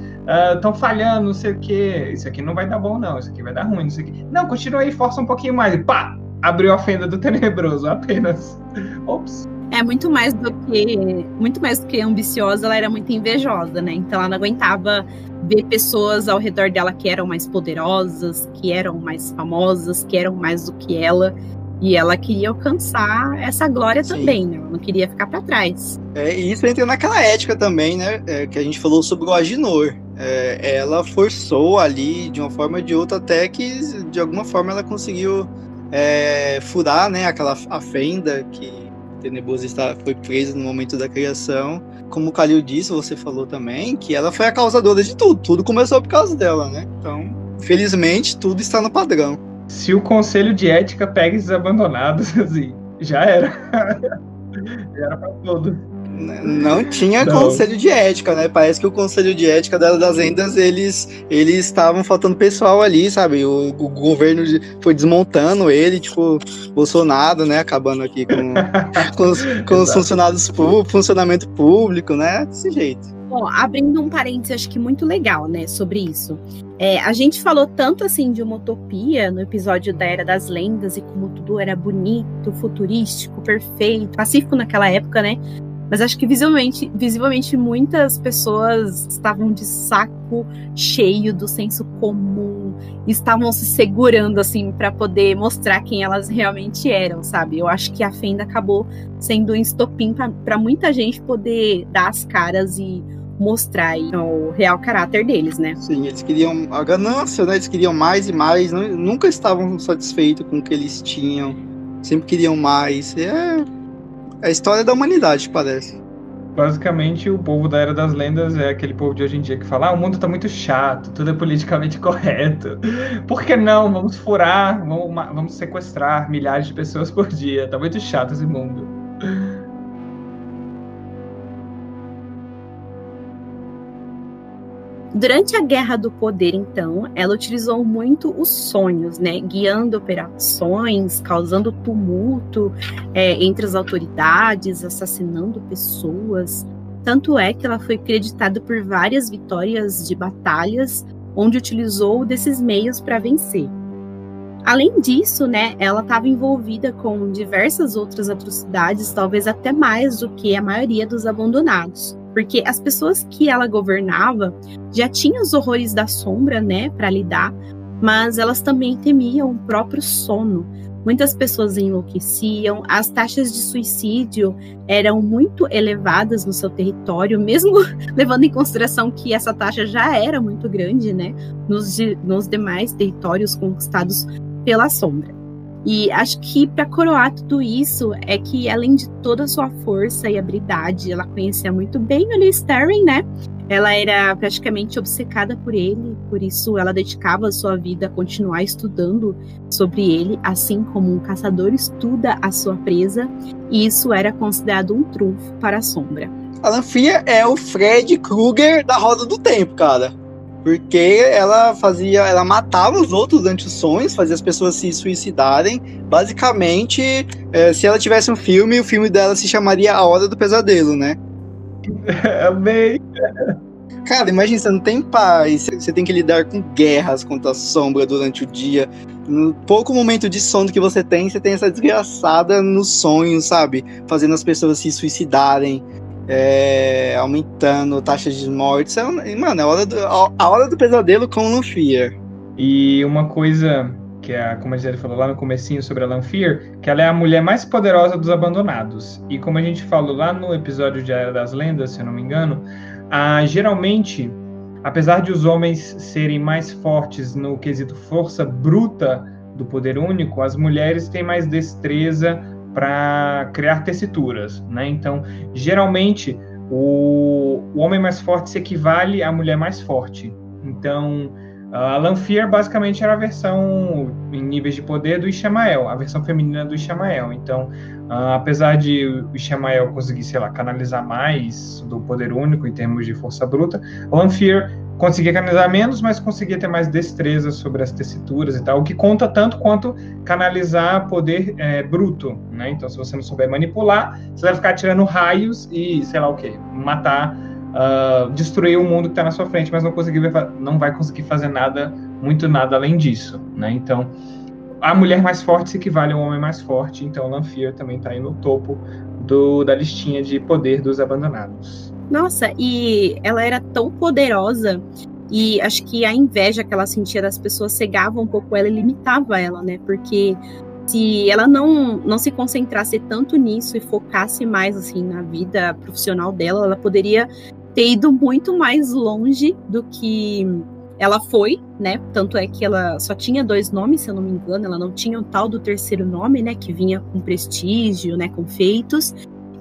estão uh, falhando, não sei o quê. Isso aqui não vai dar bom, não. Isso aqui vai dar ruim, isso aqui. Não, continua aí, força um pouquinho mais. E pá! Abriu a fenda do tenebroso, apenas. Ops. É muito mais do que muito mais do que ambiciosa, ela era muito invejosa, né? Então ela não aguentava ver pessoas ao redor dela que eram mais poderosas, que eram mais famosas, que eram mais do que ela. E ela queria alcançar essa glória Sim. também, né? Ela não queria ficar para trás. É, e isso entra naquela ética também, né? É, que a gente falou sobre o Aginor. É, ela forçou ali, de uma forma ou de outra, até que de alguma forma ela conseguiu é, furar né, aquela a fenda que Tenebroso está, foi presa no momento da criação. Como o Kalil disse, você falou também, que ela foi a causadora de tudo. Tudo começou por causa dela, né? Então, felizmente, tudo está no padrão. Se o conselho de ética pega esses abandonados, assim, já era. já era pra todos. Não tinha não. conselho de ética, né? Parece que o conselho de ética das lendas, eles eles estavam faltando pessoal ali, sabe? O, o governo foi desmontando ele, tipo, Bolsonaro, né? Acabando aqui com, com, os, com os funcionários públicos, funcionamento público, né? Desse jeito. Bom, abrindo um parênteses, acho que muito legal, né, sobre isso. É, a gente falou tanto assim de uma utopia no episódio da Era das Lendas e como tudo era bonito, futurístico, perfeito, pacífico naquela época, né? Mas acho que visivelmente, visivelmente muitas pessoas estavam de saco cheio do senso comum, estavam se segurando assim para poder mostrar quem elas realmente eram, sabe? Eu acho que a Fenda acabou sendo um estopim para muita gente poder dar as caras e mostrar o real caráter deles, né? Sim, eles queriam a ganância, né? Eles queriam mais e mais, nunca estavam satisfeitos com o que eles tinham, sempre queriam mais. É é a história da humanidade, parece. Basicamente, o povo da Era das Lendas é aquele povo de hoje em dia que fala: ah, o mundo tá muito chato, tudo é politicamente correto. Por que não? Vamos furar, vamos, vamos sequestrar milhares de pessoas por dia. Tá muito chato esse mundo. Durante a Guerra do Poder, então, ela utilizou muito os sonhos, né, guiando operações, causando tumulto é, entre as autoridades, assassinando pessoas. Tanto é que ela foi creditada por várias vitórias de batalhas, onde utilizou desses meios para vencer. Além disso, né, ela estava envolvida com diversas outras atrocidades, talvez até mais do que a maioria dos abandonados porque as pessoas que ela governava já tinham os horrores da sombra, né, para lidar, mas elas também temiam o próprio sono. Muitas pessoas enlouqueciam, as taxas de suicídio eram muito elevadas no seu território, mesmo levando em consideração que essa taxa já era muito grande, né, nos, nos demais territórios conquistados pela sombra. E acho que para coroar tudo isso é que, além de toda a sua força e habilidade, ela conhecia muito bem o Lee Starring, né? Ela era praticamente obcecada por ele, por isso ela dedicava a sua vida a continuar estudando sobre ele, assim como um caçador estuda a sua presa, e isso era considerado um trunfo para a sombra. A Lanfia é o Fred Krueger da Roda do Tempo, cara. Porque ela fazia, ela matava os outros durante os sonhos, fazia as pessoas se suicidarem. Basicamente, é, se ela tivesse um filme, o filme dela se chamaria A Hora do Pesadelo, né? Amei. Cara, imagina, você não tem paz, você tem que lidar com guerras contra a sombra durante o dia. No pouco momento de sono que você tem, você tem essa desgraçada nos sonhos, sabe? Fazendo as pessoas se suicidarem é, aumentando taxas de mortes. É, mano, é a hora, do, a hora do pesadelo com Lanfear. E uma coisa que é, como a gente falou lá no comecinho sobre a Lanfear, que ela é a mulher mais poderosa dos abandonados. E como a gente falou lá no episódio de Era das Lendas, se eu não me engano, a, geralmente, apesar de os homens serem mais fortes no quesito força bruta do poder único, as mulheres têm mais destreza para criar tessituras, né? Então, geralmente o, o, homem mais forte se equivale à mulher mais forte. Então, a Lanfear basicamente era a versão em níveis de poder do Ishamael, a versão feminina do Ishamael. Então, uh, apesar de o Ishamael conseguir, sei lá, canalizar mais do poder único em termos de força bruta, Lanfear conseguia canalizar menos, mas conseguia ter mais destreza sobre as tessituras e tal, o que conta tanto quanto canalizar poder é, bruto, né? Então, se você não souber manipular, você vai ficar tirando raios e, sei lá o que, matar, uh, destruir o mundo que está na sua frente, mas não, conseguir, não vai conseguir fazer nada, muito nada além disso, né? Então, a mulher mais forte se equivale ao homem mais forte, então Lanfear também está aí no topo do, da listinha de poder dos abandonados. Nossa, e ela era tão poderosa e acho que a inveja que ela sentia das pessoas cegava um pouco ela e limitava ela, né? Porque se ela não, não se concentrasse tanto nisso e focasse mais assim na vida profissional dela, ela poderia ter ido muito mais longe do que ela foi, né? Tanto é que ela só tinha dois nomes, se eu não me engano, ela não tinha o tal do terceiro nome, né? Que vinha com prestígio, né? Com feitos.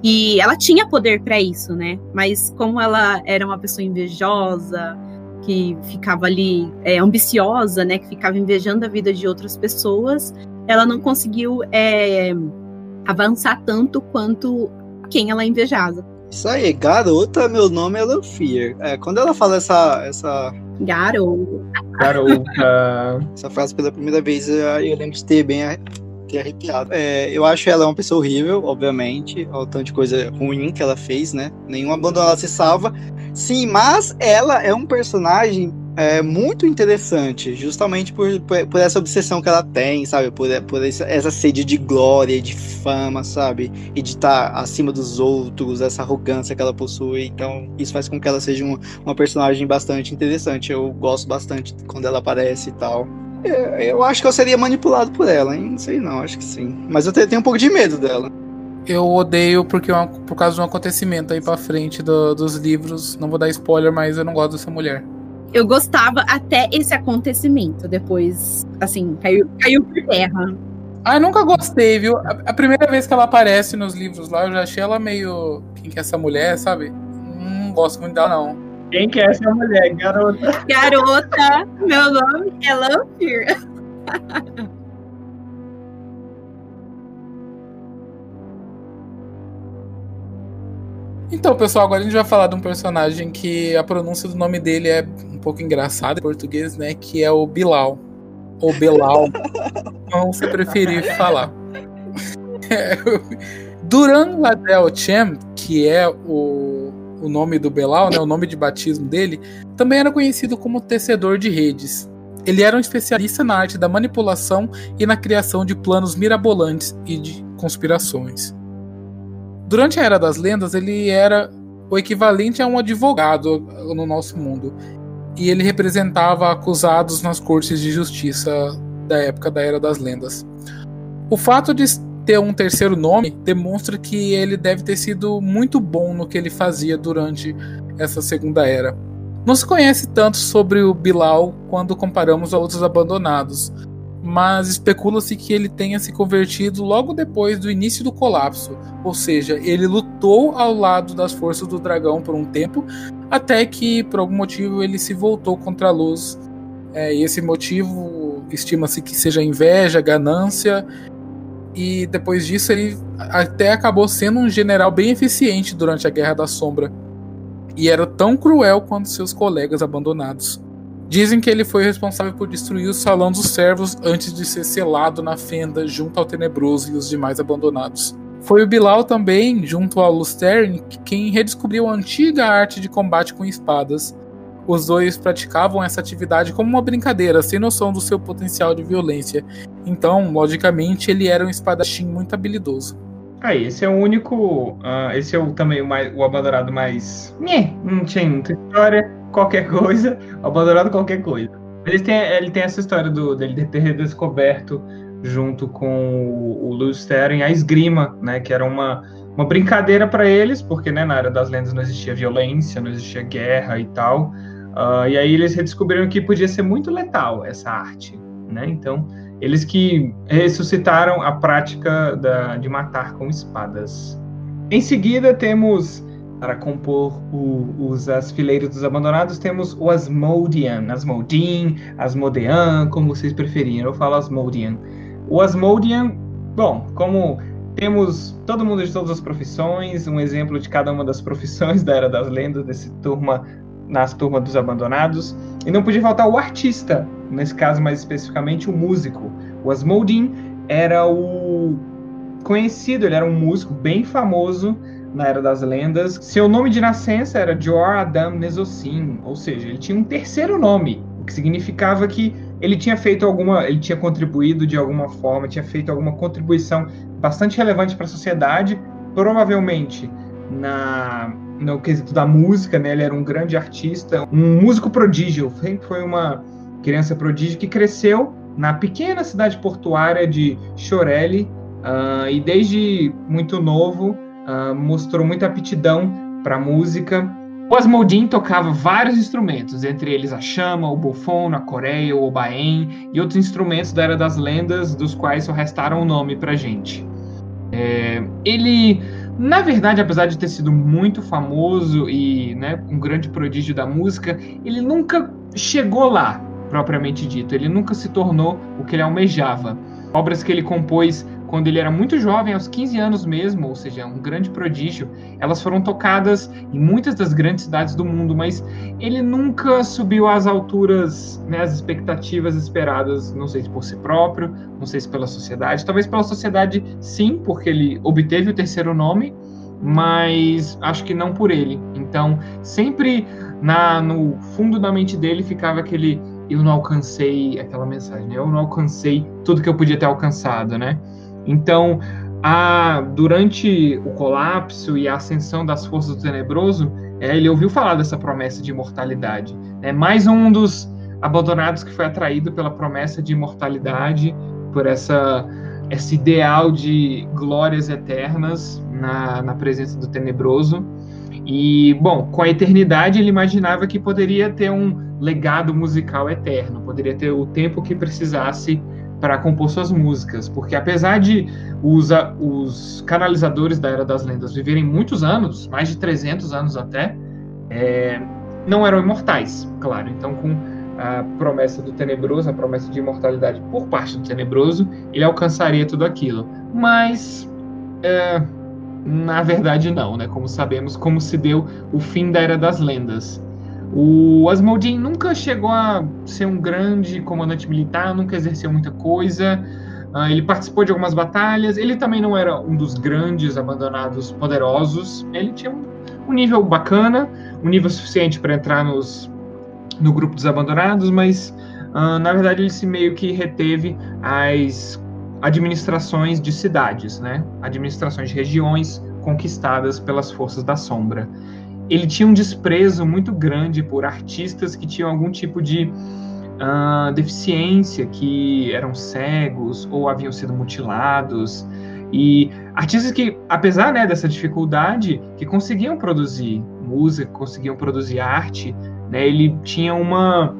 E ela tinha poder para isso, né? Mas como ela era uma pessoa invejosa, que ficava ali é, ambiciosa, né? Que ficava invejando a vida de outras pessoas, ela não conseguiu é, avançar tanto quanto quem ela invejava. Isso aí, garota, meu nome é Lanfear. É, quando ela fala essa, essa Garota. Garota. Essa frase pela primeira vez eu, lembro de ter bem arrepiado. É, eu acho ela uma pessoa horrível, obviamente. Olha o tanto de coisa ruim que ela fez, né? Nenhum abandonado se salva. Sim, mas ela é um personagem é muito interessante, justamente por, por, por, essa obsessão que ela tem, sabe? Por, por essa, essa sede de glória, de fama, sabe? E de estar tá acima dos outros, essa arrogância que ela possui. Então, isso faz com que ela seja uma, uma personagem bastante interessante. Eu gosto bastante quando ela aparece e tal. Eu, é, eu acho que eu seria manipulado por ela, hein? Não sei não, acho que sim. Mas eu tenho, tenho um pouco de medo dela. Eu odeio porque é por causa de um acontecimento aí pra frente do, dos livros. Não vou dar spoiler, mas eu não gosto dessa mulher eu gostava até esse acontecimento. Depois, assim, caiu, caiu por terra. Ah, eu nunca gostei, viu? A, a, primeira vez que ela aparece nos livros lá, eu já achei ela meio. Quem que é essa mulher, sabe? Não gosto muito dela, não. Quem que é essa mulher? Garota. Garota, meu nome é Lampir. Então, pessoal, agora a gente vai falar de um personagem que a pronúncia do nome dele é um pouco engraçada em português, né? Que é o Bilal. Ou Belal. como você preferir falar. Duran Ladel Chem, que é o, o nome do Belal, né, o nome de batismo dele, também era conhecido como tecedor de redes. Ele era um especialista na arte da manipulação e na criação de planos mirabolantes e de conspirações. Durante a Era das Lendas, ele era o equivalente a um advogado no nosso mundo. E ele representava acusados nas cortes de justiça da época da Era das Lendas. O fato de ter um terceiro nome demonstra que ele deve ter sido muito bom no que ele fazia durante essa segunda era. Não se conhece tanto sobre o Bilal quando comparamos a outros abandonados, mas especula-se que ele tenha se convertido logo depois do início do colapso, ou seja, ele lutou ao lado das forças do dragão por um tempo, até que por algum motivo ele se voltou contra a luz. É, e esse motivo estima-se que seja inveja, ganância, e depois disso ele até acabou sendo um general bem eficiente durante a Guerra da Sombra, e era tão cruel quanto seus colegas abandonados. Dizem que ele foi responsável por destruir o Salão dos Servos antes de ser selado na fenda junto ao Tenebroso e os demais abandonados. Foi o Bilal também, junto ao Lustern, quem redescobriu a antiga arte de combate com espadas. Os dois praticavam essa atividade como uma brincadeira, sem noção do seu potencial de violência. Então, logicamente, ele era um espadachim muito habilidoso. Ah, esse é o único. Uh, esse é o, também o, mais, o abandonado mais. não tinha muita história qualquer coisa, abandonado qualquer coisa. Ele tem, ele tem essa história do, dele ter redescoberto junto com o, o Lewis a esgrima, né, que era uma, uma brincadeira para eles, porque né, na área das lendas não existia violência, não existia guerra e tal. Uh, e aí eles redescobriram que podia ser muito letal essa arte, né? Então eles que ressuscitaram a prática da, de matar com espadas. Em seguida temos para compor o, os, as fileiras dos abandonados, temos o Asmodian, Asmodin, Asmodean, como vocês preferirem. Eu falo Asmodian. O Asmodian, bom, como temos todo mundo de todas as profissões, um exemplo de cada uma das profissões da Era das Lendas, desse turma, nas turmas dos abandonados. E não podia faltar o artista, nesse caso mais especificamente o músico. O Asmodin era o conhecido, ele era um músico bem famoso na Era das Lendas. Seu nome de nascença era Jor Adam Nesosim, ou seja, ele tinha um terceiro nome, o que significava que ele tinha feito alguma, ele tinha contribuído de alguma forma, tinha feito alguma contribuição bastante relevante para a sociedade provavelmente na no quesito da música, né? Ele era um grande artista, um músico prodígio, sempre foi uma criança prodígio que cresceu na pequena cidade portuária de Chorelli uh, e desde muito novo uh, mostrou muita aptidão para música. O Asmodean tocava vários instrumentos, entre eles a chama, o bufon, a coreia, o obaen e outros instrumentos da Era das Lendas, dos quais só restaram o nome para gente. É, ele na verdade, apesar de ter sido muito famoso e né, um grande prodígio da música, ele nunca chegou lá, propriamente dito. Ele nunca se tornou o que ele almejava. Obras que ele compôs quando ele era muito jovem, aos 15 anos mesmo, ou seja, um grande prodígio, elas foram tocadas em muitas das grandes cidades do mundo, mas ele nunca subiu às alturas, né, às expectativas esperadas, não sei se por si próprio, não sei se pela sociedade, talvez pela sociedade sim, porque ele obteve o terceiro nome, mas acho que não por ele. Então, sempre na, no fundo da mente dele ficava aquele eu não alcancei aquela mensagem, né? eu não alcancei tudo que eu podia ter alcançado, né? Então, a, durante o colapso e a ascensão das forças do Tenebroso, é, ele ouviu falar dessa promessa de imortalidade. É mais um dos abandonados que foi atraído pela promessa de imortalidade, por essa esse ideal de glórias eternas na, na presença do Tenebroso. E, bom, com a eternidade ele imaginava que poderia ter um legado musical eterno, poderia ter o tempo que precisasse para compor suas músicas, porque apesar de os, os canalizadores da Era das Lendas viverem muitos anos, mais de 300 anos até, é, não eram imortais, claro. Então, com a promessa do Tenebroso, a promessa de imortalidade por parte do Tenebroso, ele alcançaria tudo aquilo. Mas, é, na verdade, não, né? Como sabemos, como se deu o fim da Era das Lendas. O Asmodean nunca chegou a ser um grande comandante militar, nunca exerceu muita coisa. Uh, ele participou de algumas batalhas. Ele também não era um dos grandes abandonados poderosos. Ele tinha um, um nível bacana, um nível suficiente para entrar nos, no grupo dos abandonados, mas uh, na verdade ele se meio que reteve as administrações de cidades, né? Administrações de regiões conquistadas pelas forças da sombra ele tinha um desprezo muito grande por artistas que tinham algum tipo de uh, deficiência, que eram cegos ou haviam sido mutilados. E artistas que, apesar né, dessa dificuldade, que conseguiam produzir música, conseguiam produzir arte, né, ele tinha uma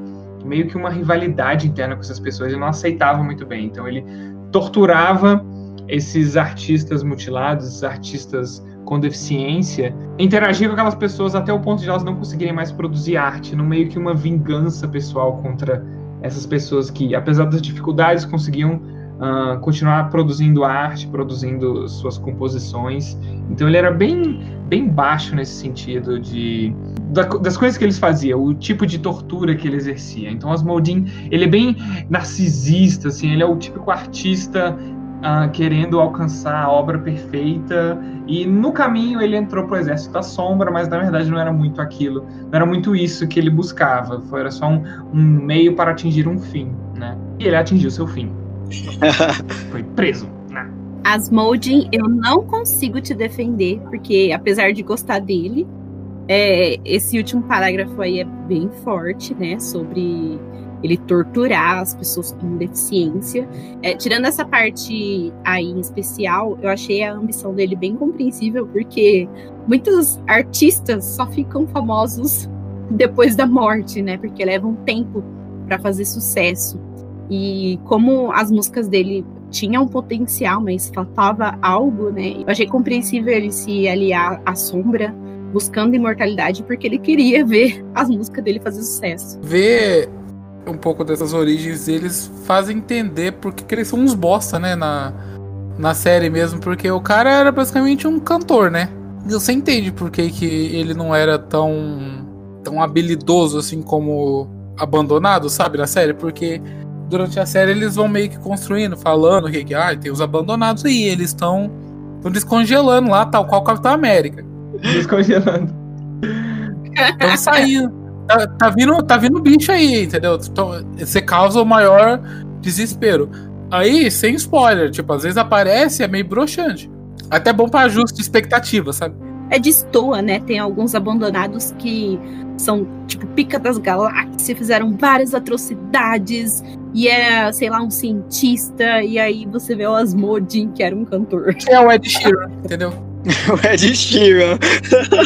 meio que uma rivalidade interna com essas pessoas e não aceitava muito bem. Então ele torturava esses artistas mutilados, esses artistas com deficiência, interagir com aquelas pessoas até o ponto de elas não conseguirem mais produzir arte, no meio que uma vingança pessoal contra essas pessoas que, apesar das dificuldades, conseguiam uh, continuar produzindo arte, produzindo suas composições. Então ele era bem, bem baixo nesse sentido de das coisas que eles faziam, o tipo de tortura que ele exercia. Então Asmodean, ele é bem narcisista, assim, ele é o típico artista uh, querendo alcançar a obra perfeita. E no caminho ele entrou para o Exército da Sombra, mas na verdade não era muito aquilo, não era muito isso que ele buscava. Foi, era só um, um meio para atingir um fim, né? E ele atingiu seu fim. Foi preso. Né? Asmodean, eu não consigo te defender, porque apesar de gostar dele, é, esse último parágrafo aí é bem forte, né? Sobre ele torturar as pessoas com deficiência. É, tirando essa parte aí em especial, eu achei a ambição dele bem compreensível, porque muitos artistas só ficam famosos depois da morte, né? Porque leva um tempo para fazer sucesso. E como as músicas dele tinham potencial, mas faltava algo, né? Eu achei compreensível ele se aliar à sombra, buscando imortalidade, porque ele queria ver as músicas dele fazer sucesso. Ver um pouco dessas origens deles faz entender porque que eles são uns bosta, né? Na, na série mesmo, porque o cara era basicamente um cantor, né? E você entende por que, que ele não era tão, tão habilidoso assim como abandonado, sabe, na série? Porque durante a série eles vão meio que construindo, falando que, que ah, tem os abandonados aí, eles estão descongelando lá, tal qual o Capitão América. Descongelando. Estão saindo. Tá, tá, vindo, tá vindo bicho aí, entendeu? Então, você causa o maior desespero. Aí, sem spoiler, tipo, às vezes aparece é meio broxante. Até bom pra ajuste de expectativa, sabe? É destoa, né? Tem alguns abandonados que são, tipo, pica das galáxias, fizeram várias atrocidades, e é, sei lá, um cientista, e aí você vê o Asmodin, que era um cantor. É o Ed Sheeran, entendeu? o Ed Sheeran.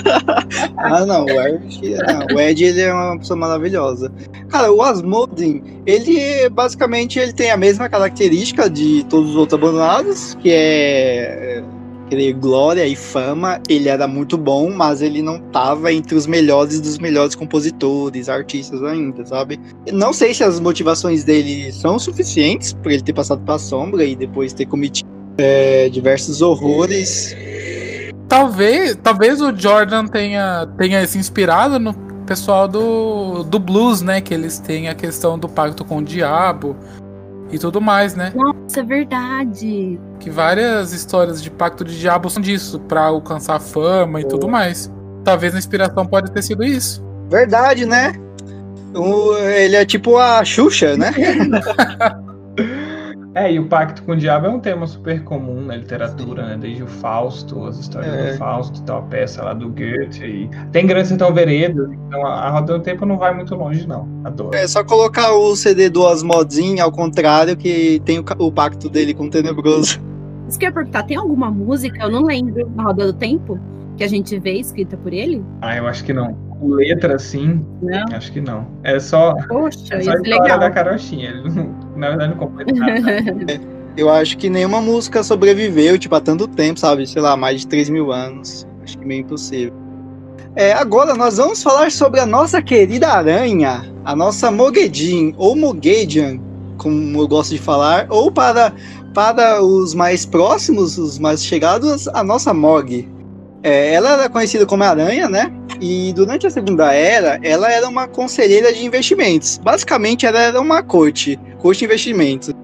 ah, não, o Ed, não, o Ed ele é uma pessoa maravilhosa. Cara, o Asmodin, ele basicamente ele tem a mesma característica de todos os outros abandonados, que é querer glória e fama, ele era muito bom, mas ele não tava entre os melhores dos melhores compositores, artistas ainda, sabe? Não sei se as motivações dele são suficientes para ele ter passado pra sombra e depois ter cometido é, diversos horrores. Talvez, talvez o Jordan tenha, tenha se inspirado no pessoal do, do blues, né? Que eles têm a questão do pacto com o diabo e tudo mais, né? Nossa, é verdade. Que várias histórias de pacto de diabo são disso, para alcançar fama e tudo mais. Talvez a inspiração pode ter sido isso. Verdade, né? O, ele é tipo a Xuxa, né? É, e o pacto com o diabo é um tema super comum na literatura, né? Desde o Fausto, as histórias é. do Fausto, tal, a peça lá do Goethe. E... Tem Grande Sertão Veredas, então a Roda do Tempo não vai muito longe, não. Adoro. É só colocar o CD do Osmodin ao contrário, que tem o, o pacto dele com o Tenebroso. Isso que eu ia perguntar, tem alguma música, eu não lembro, na Roda do Tempo, que a gente vê escrita por ele? Ah, eu acho que não. Letra, assim, não. acho que não. É só, Poxa, é só a história legal. da carochinha. Ele não, na verdade, não completa nada. Eu acho que nenhuma música sobreviveu, tipo, há tanto tempo, sabe? Sei lá, mais de 3 mil anos. Acho que meio impossível. É, agora nós vamos falar sobre a nossa querida aranha, a nossa Mogedin, ou Mogedian, como eu gosto de falar, ou para, para os mais próximos, os mais chegados, a nossa Mog. É, ela era conhecida como Aranha, né? E durante a Segunda Era, ela era uma conselheira de investimentos. Basicamente, ela era uma corte, corte de investimentos.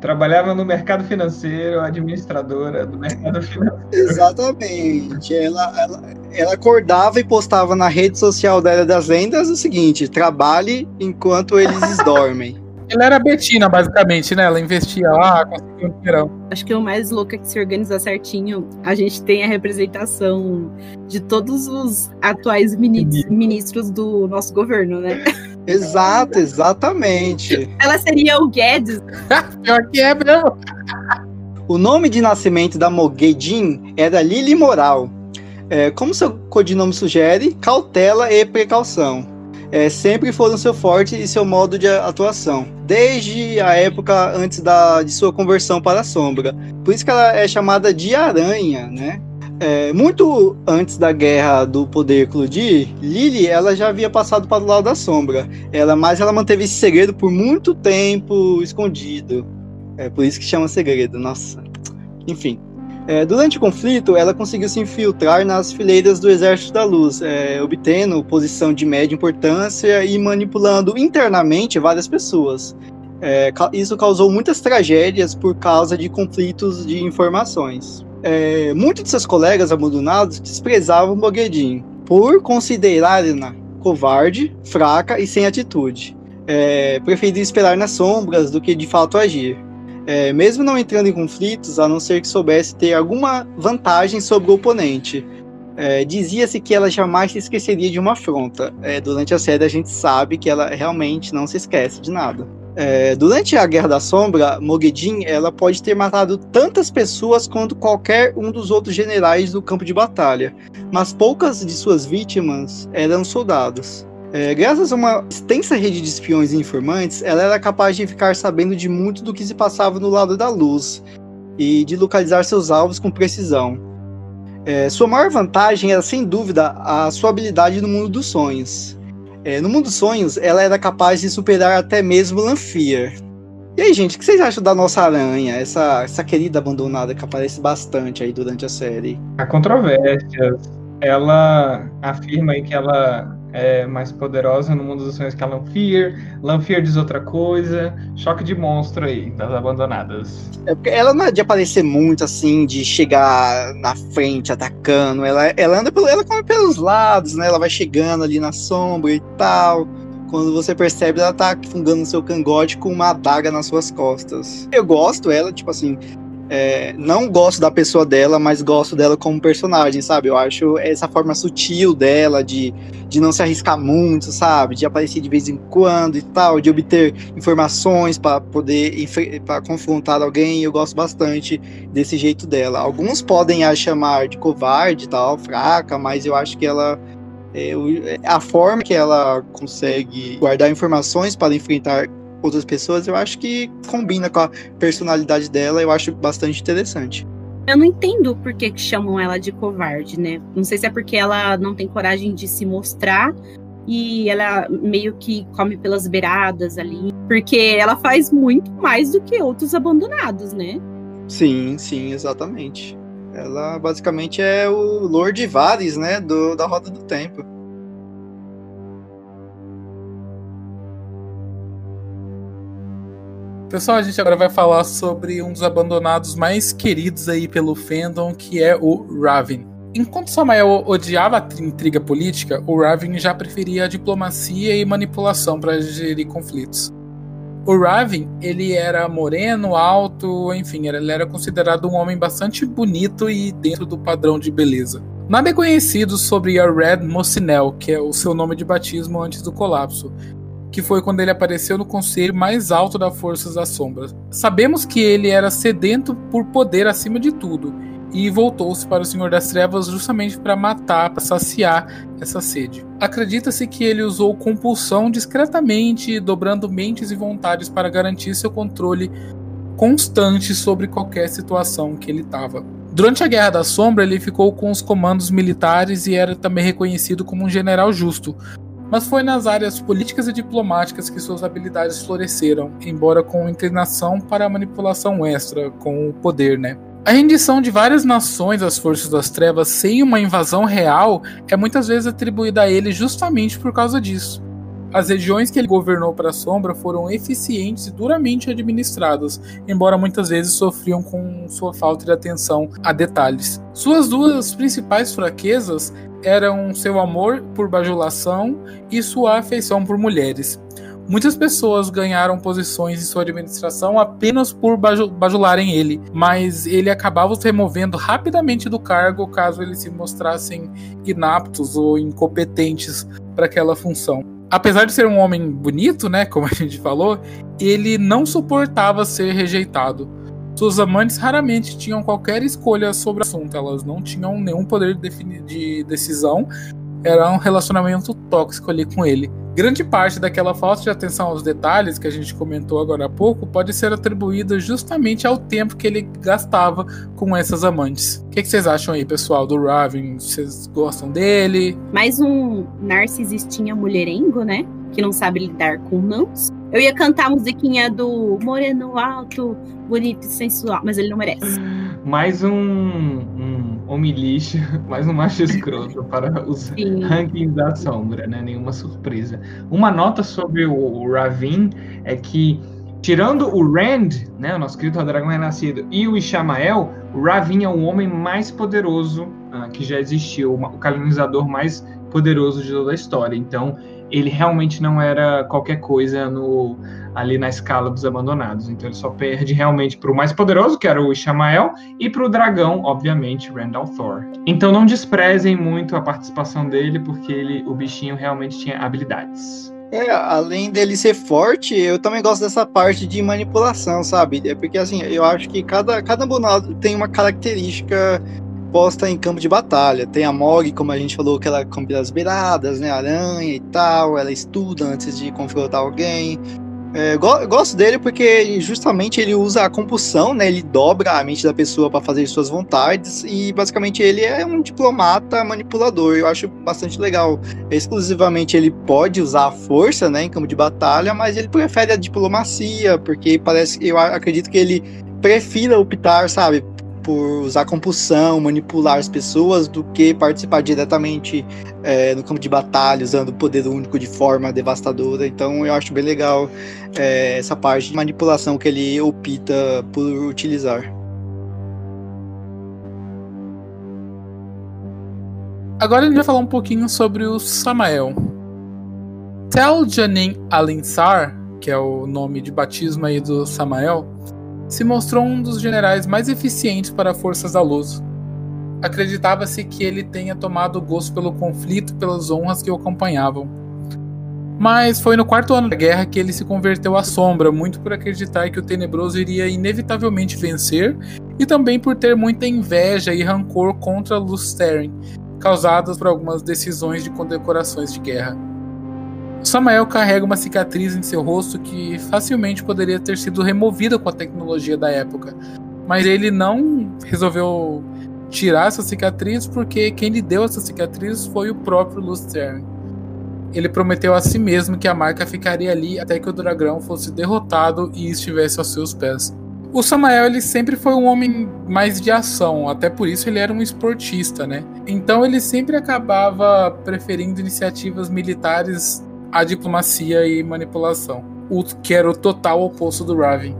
Trabalhava no mercado financeiro, administradora do mercado financeiro. Exatamente. Ela, ela, ela acordava e postava na rede social da Era das Lendas o seguinte: trabalhe enquanto eles dormem. Ela era Betina, basicamente, né? Ela investia lá, conseguia um dinheirão. Acho que o mais louco é que se organizar certinho, a gente tem a representação de todos os atuais mini- ministros do nosso governo, né? Exato, exatamente. Ela seria o Guedes. Pior que é mesmo. O nome de nascimento da Mogedin era Lili Moral. É, como seu codinome sugere, cautela e precaução. É, sempre foram seu forte e seu modo de atuação, desde a época antes da, de sua conversão para a sombra. Por isso que ela é chamada de Aranha, né? É, muito antes da guerra do poder eclodir, Lily ela já havia passado para o lado da sombra. Ela, mas ela manteve esse segredo por muito tempo escondido. É por isso que chama segredo, nossa. Enfim. É, durante o conflito, ela conseguiu se infiltrar nas fileiras do Exército da Luz, é, obtendo posição de média importância e manipulando internamente várias pessoas. É, isso causou muitas tragédias por causa de conflitos de informações. É, muitos de seus colegas abandonados desprezavam Mogedin por considerarem-na covarde, fraca e sem atitude. É, preferiam esperar nas sombras do que de fato agir. É, mesmo não entrando em conflitos, a não ser que soubesse ter alguma vantagem sobre o oponente. É, Dizia-se que ela jamais se esqueceria de uma afronta. É, durante a série, a gente sabe que ela realmente não se esquece de nada. É, durante a Guerra da Sombra, Mogedin ela pode ter matado tantas pessoas quanto qualquer um dos outros generais do campo de batalha, mas poucas de suas vítimas eram soldados. É, graças a uma extensa rede de espiões e informantes, ela era capaz de ficar sabendo de muito do que se passava no lado da luz e de localizar seus alvos com precisão. É, sua maior vantagem era, sem dúvida, a sua habilidade no mundo dos sonhos. É, no mundo dos sonhos, ela era capaz de superar até mesmo Lanfear. E aí, gente, o que vocês acham da nossa aranha? Essa, essa querida abandonada que aparece bastante aí durante a série. Há controvérsias. Ela afirma que ela é mais poderosa no mundo dos sonhos que a Lanfear. Lanfear diz outra coisa. Choque de monstro aí, das abandonadas. É porque ela não é de aparecer muito assim, de chegar na frente atacando. Ela, ela anda pelo, ela come pelos lados, né? Ela vai chegando ali na sombra e tal. Quando você percebe, ela tá fungando no seu cangote com uma adaga nas suas costas. Eu gosto ela, tipo assim. É, não gosto da pessoa dela, mas gosto dela como personagem, sabe? Eu acho essa forma sutil dela de, de não se arriscar muito, sabe? De aparecer de vez em quando e tal, de obter informações para poder para confrontar alguém. Eu gosto bastante desse jeito dela. Alguns podem a chamar de covarde tal, fraca, mas eu acho que ela é, a forma que ela consegue guardar informações para enfrentar outras pessoas, eu acho que combina com a personalidade dela, eu acho bastante interessante. Eu não entendo por que, que chamam ela de covarde, né? Não sei se é porque ela não tem coragem de se mostrar e ela meio que come pelas beiradas ali, porque ela faz muito mais do que outros abandonados, né? Sim, sim, exatamente. Ela basicamente é o Lord Varys, né, do, da Roda do Tempo. Pessoal, a gente agora vai falar sobre um dos abandonados mais queridos aí pelo fandom, que é o Raven. Enquanto Samael odiava a intriga política, o Raven já preferia a diplomacia e manipulação para gerir conflitos. O Raven, ele era moreno, alto, enfim, ele era considerado um homem bastante bonito e dentro do padrão de beleza. Nada é conhecido sobre a Red Mocinel, que é o seu nome de batismo antes do colapso, que foi quando ele apareceu no conselho mais alto das Forças das Sombras. Sabemos que ele era sedento por poder acima de tudo e voltou-se para o Senhor das Trevas justamente para matar, para saciar essa sede. Acredita-se que ele usou compulsão discretamente, dobrando mentes e vontades para garantir seu controle constante sobre qualquer situação que ele estava. Durante a Guerra da Sombra, ele ficou com os comandos militares e era também reconhecido como um general justo, mas foi nas áreas políticas e diplomáticas que suas habilidades floresceram, embora com inclinação para a manipulação extra, com o poder, né? A rendição de várias nações às forças das trevas sem uma invasão real é muitas vezes atribuída a ele justamente por causa disso. As regiões que ele governou para a sombra foram eficientes e duramente administradas, embora muitas vezes sofriam com sua falta de atenção a detalhes. Suas duas principais fraquezas eram seu amor por bajulação e sua afeição por mulheres. Muitas pessoas ganharam posições em sua administração apenas por bajularem ele, mas ele acabava os removendo rapidamente do cargo caso eles se mostrassem inaptos ou incompetentes para aquela função. Apesar de ser um homem bonito, né, como a gente falou, ele não suportava ser rejeitado. Suas amantes raramente tinham qualquer escolha sobre o assunto, elas não tinham nenhum poder de, de decisão, era um relacionamento tóxico ali com ele. Grande parte daquela falta de atenção aos detalhes que a gente comentou agora há pouco pode ser atribuída justamente ao tempo que ele gastava com essas amantes. O que, vocês acham aí, pessoal, do Raven? Vocês gostam dele? Mais um narcisistinha mulherengo, né? Que não sabe lidar com nãos. Eu ia cantar a musiquinha do Moreno Alto, bonito e sensual, mas ele não merece. Mais um, um homem lixo, mais um macho escroto para os Sim. rankings da sombra, né? Nenhuma surpresa. Uma nota sobre o Ravin é que, tirando o Rand, né, o nosso querido dragão renascido, e o Ishamael, o Ravin é o homem mais poderoso uh, que já existiu, o canonizador mais poderoso de toda a história. Então, ele realmente não era qualquer coisa no, ali na escala dos abandonados. Então ele só perde realmente para o mais poderoso, que era o Ishamael, e para o dragão, obviamente, Randall Thor. Então não desprezem muito a participação dele, porque ele, o bichinho realmente tinha habilidades. É, além dele ser forte, eu também gosto dessa parte de manipulação, sabe? É porque assim, eu acho que cada, cada abandonado tem uma característica posta em campo de batalha. Tem a Mog, como a gente falou, que ela come pelas beiradas, né? Aranha e tal. Ela estuda antes de confrontar alguém. É, go gosto dele porque justamente ele usa a compulsão, né? Ele dobra a mente da pessoa para fazer suas vontades e basicamente ele é um diplomata manipulador. Eu acho bastante legal. Exclusivamente ele pode usar a força, né, em campo de batalha, mas ele prefere a diplomacia porque parece, eu acredito que ele prefira optar, sabe, por usar compulsão, manipular as pessoas, do que participar diretamente é, no campo de batalha, usando o poder único de forma devastadora. Então eu acho bem legal é, essa parte de manipulação que ele opta por utilizar. Agora a gente vai falar um pouquinho sobre o Samael. Tel Janin Alinsar, que é o nome de batismo aí do Samael, se mostrou um dos generais mais eficientes para forças da luz. Acreditava-se que ele tenha tomado gosto pelo conflito pelas honras que o acompanhavam. Mas foi no quarto ano da guerra que ele se converteu à sombra, muito por acreditar que o Tenebroso iria inevitavelmente vencer e também por ter muita inveja e rancor contra Lusteren, causadas por algumas decisões de condecorações de guerra. Samael carrega uma cicatriz em seu rosto que facilmente poderia ter sido removida com a tecnologia da época, mas ele não resolveu tirar essa cicatriz porque quem lhe deu essa cicatriz foi o próprio Lustern. Ele prometeu a si mesmo que a marca ficaria ali até que o dragão fosse derrotado e estivesse aos seus pés. O Samael ele sempre foi um homem mais de ação, até por isso ele era um esportista, né? Então ele sempre acabava preferindo iniciativas militares à diplomacia e manipulação, o que era o total oposto do Raven.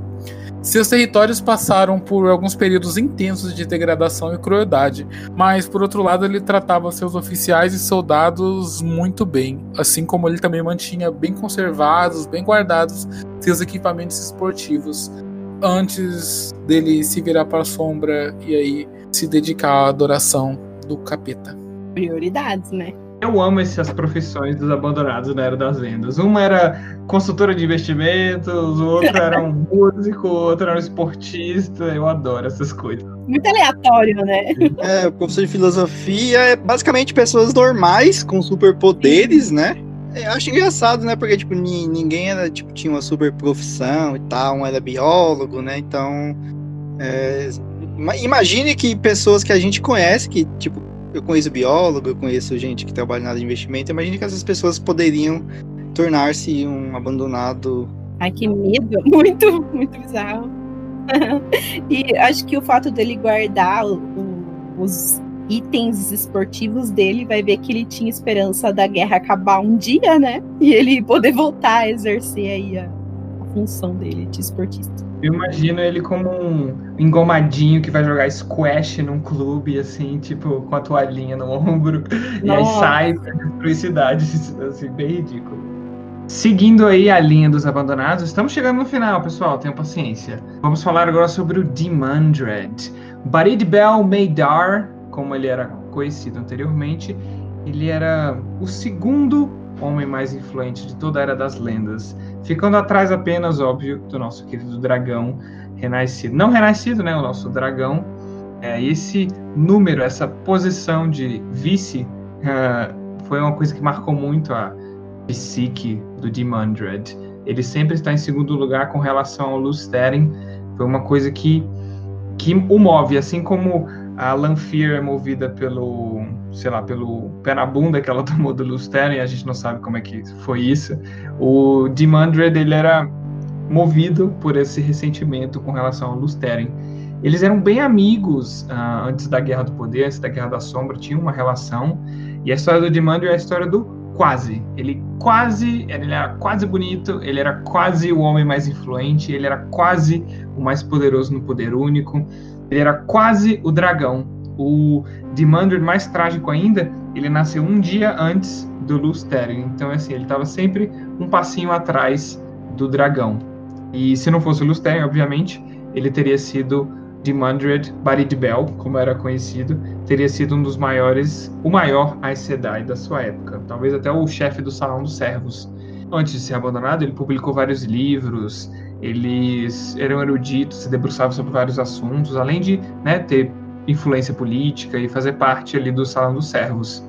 Seus territórios passaram por alguns períodos intensos de degradação e crueldade, mas por outro lado ele tratava seus oficiais e soldados muito bem, assim como ele também mantinha bem conservados, bem guardados seus equipamentos esportivos antes dele se virar para a sombra e aí se dedicar à adoração do capeta. Prioridades, né? Eu amo essas profissões dos abandonados na Era das Lendas. Uma era consultora de investimentos, o outro era um músico, o outro era um esportista. Eu adoro essas coisas. Muito aleatório, né? É, o professor de filosofia é basicamente pessoas normais com superpoderes, né? Eu acho engraçado, né? Porque, tipo, ninguém era, tipo, tinha uma super profissão e tal, um era biólogo, né? Então, é, imagine que pessoas que a gente conhece, que, tipo, eu conheço biólogo, eu conheço gente que trabalha na área de investimento. Imagina que essas pessoas poderiam tornar-se um abandonado. Ai, que medo! Muito, muito bizarro. e acho que o fato dele guardar o, os itens esportivos dele vai ver que ele tinha esperança da guerra acabar um dia, né? E ele poder voltar a exercer aí a, a função dele de esportista. Eu imagino ele como um engomadinho que vai jogar squash num clube, assim, tipo, com a toalhinha no ombro. Nossa. E aí sai pra destruir cidades, assim, bem ridículo. Seguindo aí a linha dos abandonados, estamos chegando no final, pessoal, tenham paciência. Vamos falar agora sobre o Dimandred. Barid Bel Meidar, como ele era conhecido anteriormente, ele era o segundo homem mais influente de toda a Era das Lendas, ficando atrás apenas, óbvio, do nosso querido dragão renascido. Não renascido, né? O nosso dragão. É, esse número, essa posição de vice, uh, foi uma coisa que marcou muito a psique do Dimandred. Ele sempre está em segundo lugar com relação ao Lusteren. Foi uma coisa que, que o move, assim como a Lanfear é movida pelo, sei lá, pelo pé na bunda que ela tomou do Lusteren, e a gente não sabe como é que foi isso. O Dimandred, ele era movido por esse ressentimento com relação ao Lusteren. Eles eram bem amigos uh, antes da Guerra do Poder, antes da Guerra da Sombra, tinham uma relação. E a história do Dimandred é a história do quase. Ele quase, ele era quase bonito, ele era quase o homem mais influente, ele era quase o mais poderoso no poder único. Ele era quase o dragão. O Dimandred, mais trágico ainda, ele nasceu um dia antes do Lusteren. Então, assim, ele estava sempre um passinho atrás do dragão. E se não fosse o Lusteren, obviamente, ele teria sido Dimandred Baridbel, como era conhecido, teria sido um dos maiores, o maior Aes Sedai da sua época, talvez até o chefe do Salão dos Servos. Antes de ser abandonado, ele publicou vários livros, eles eram eruditos, se debruçavam sobre vários assuntos, além de né, ter influência política e fazer parte ali do Salão dos Servos.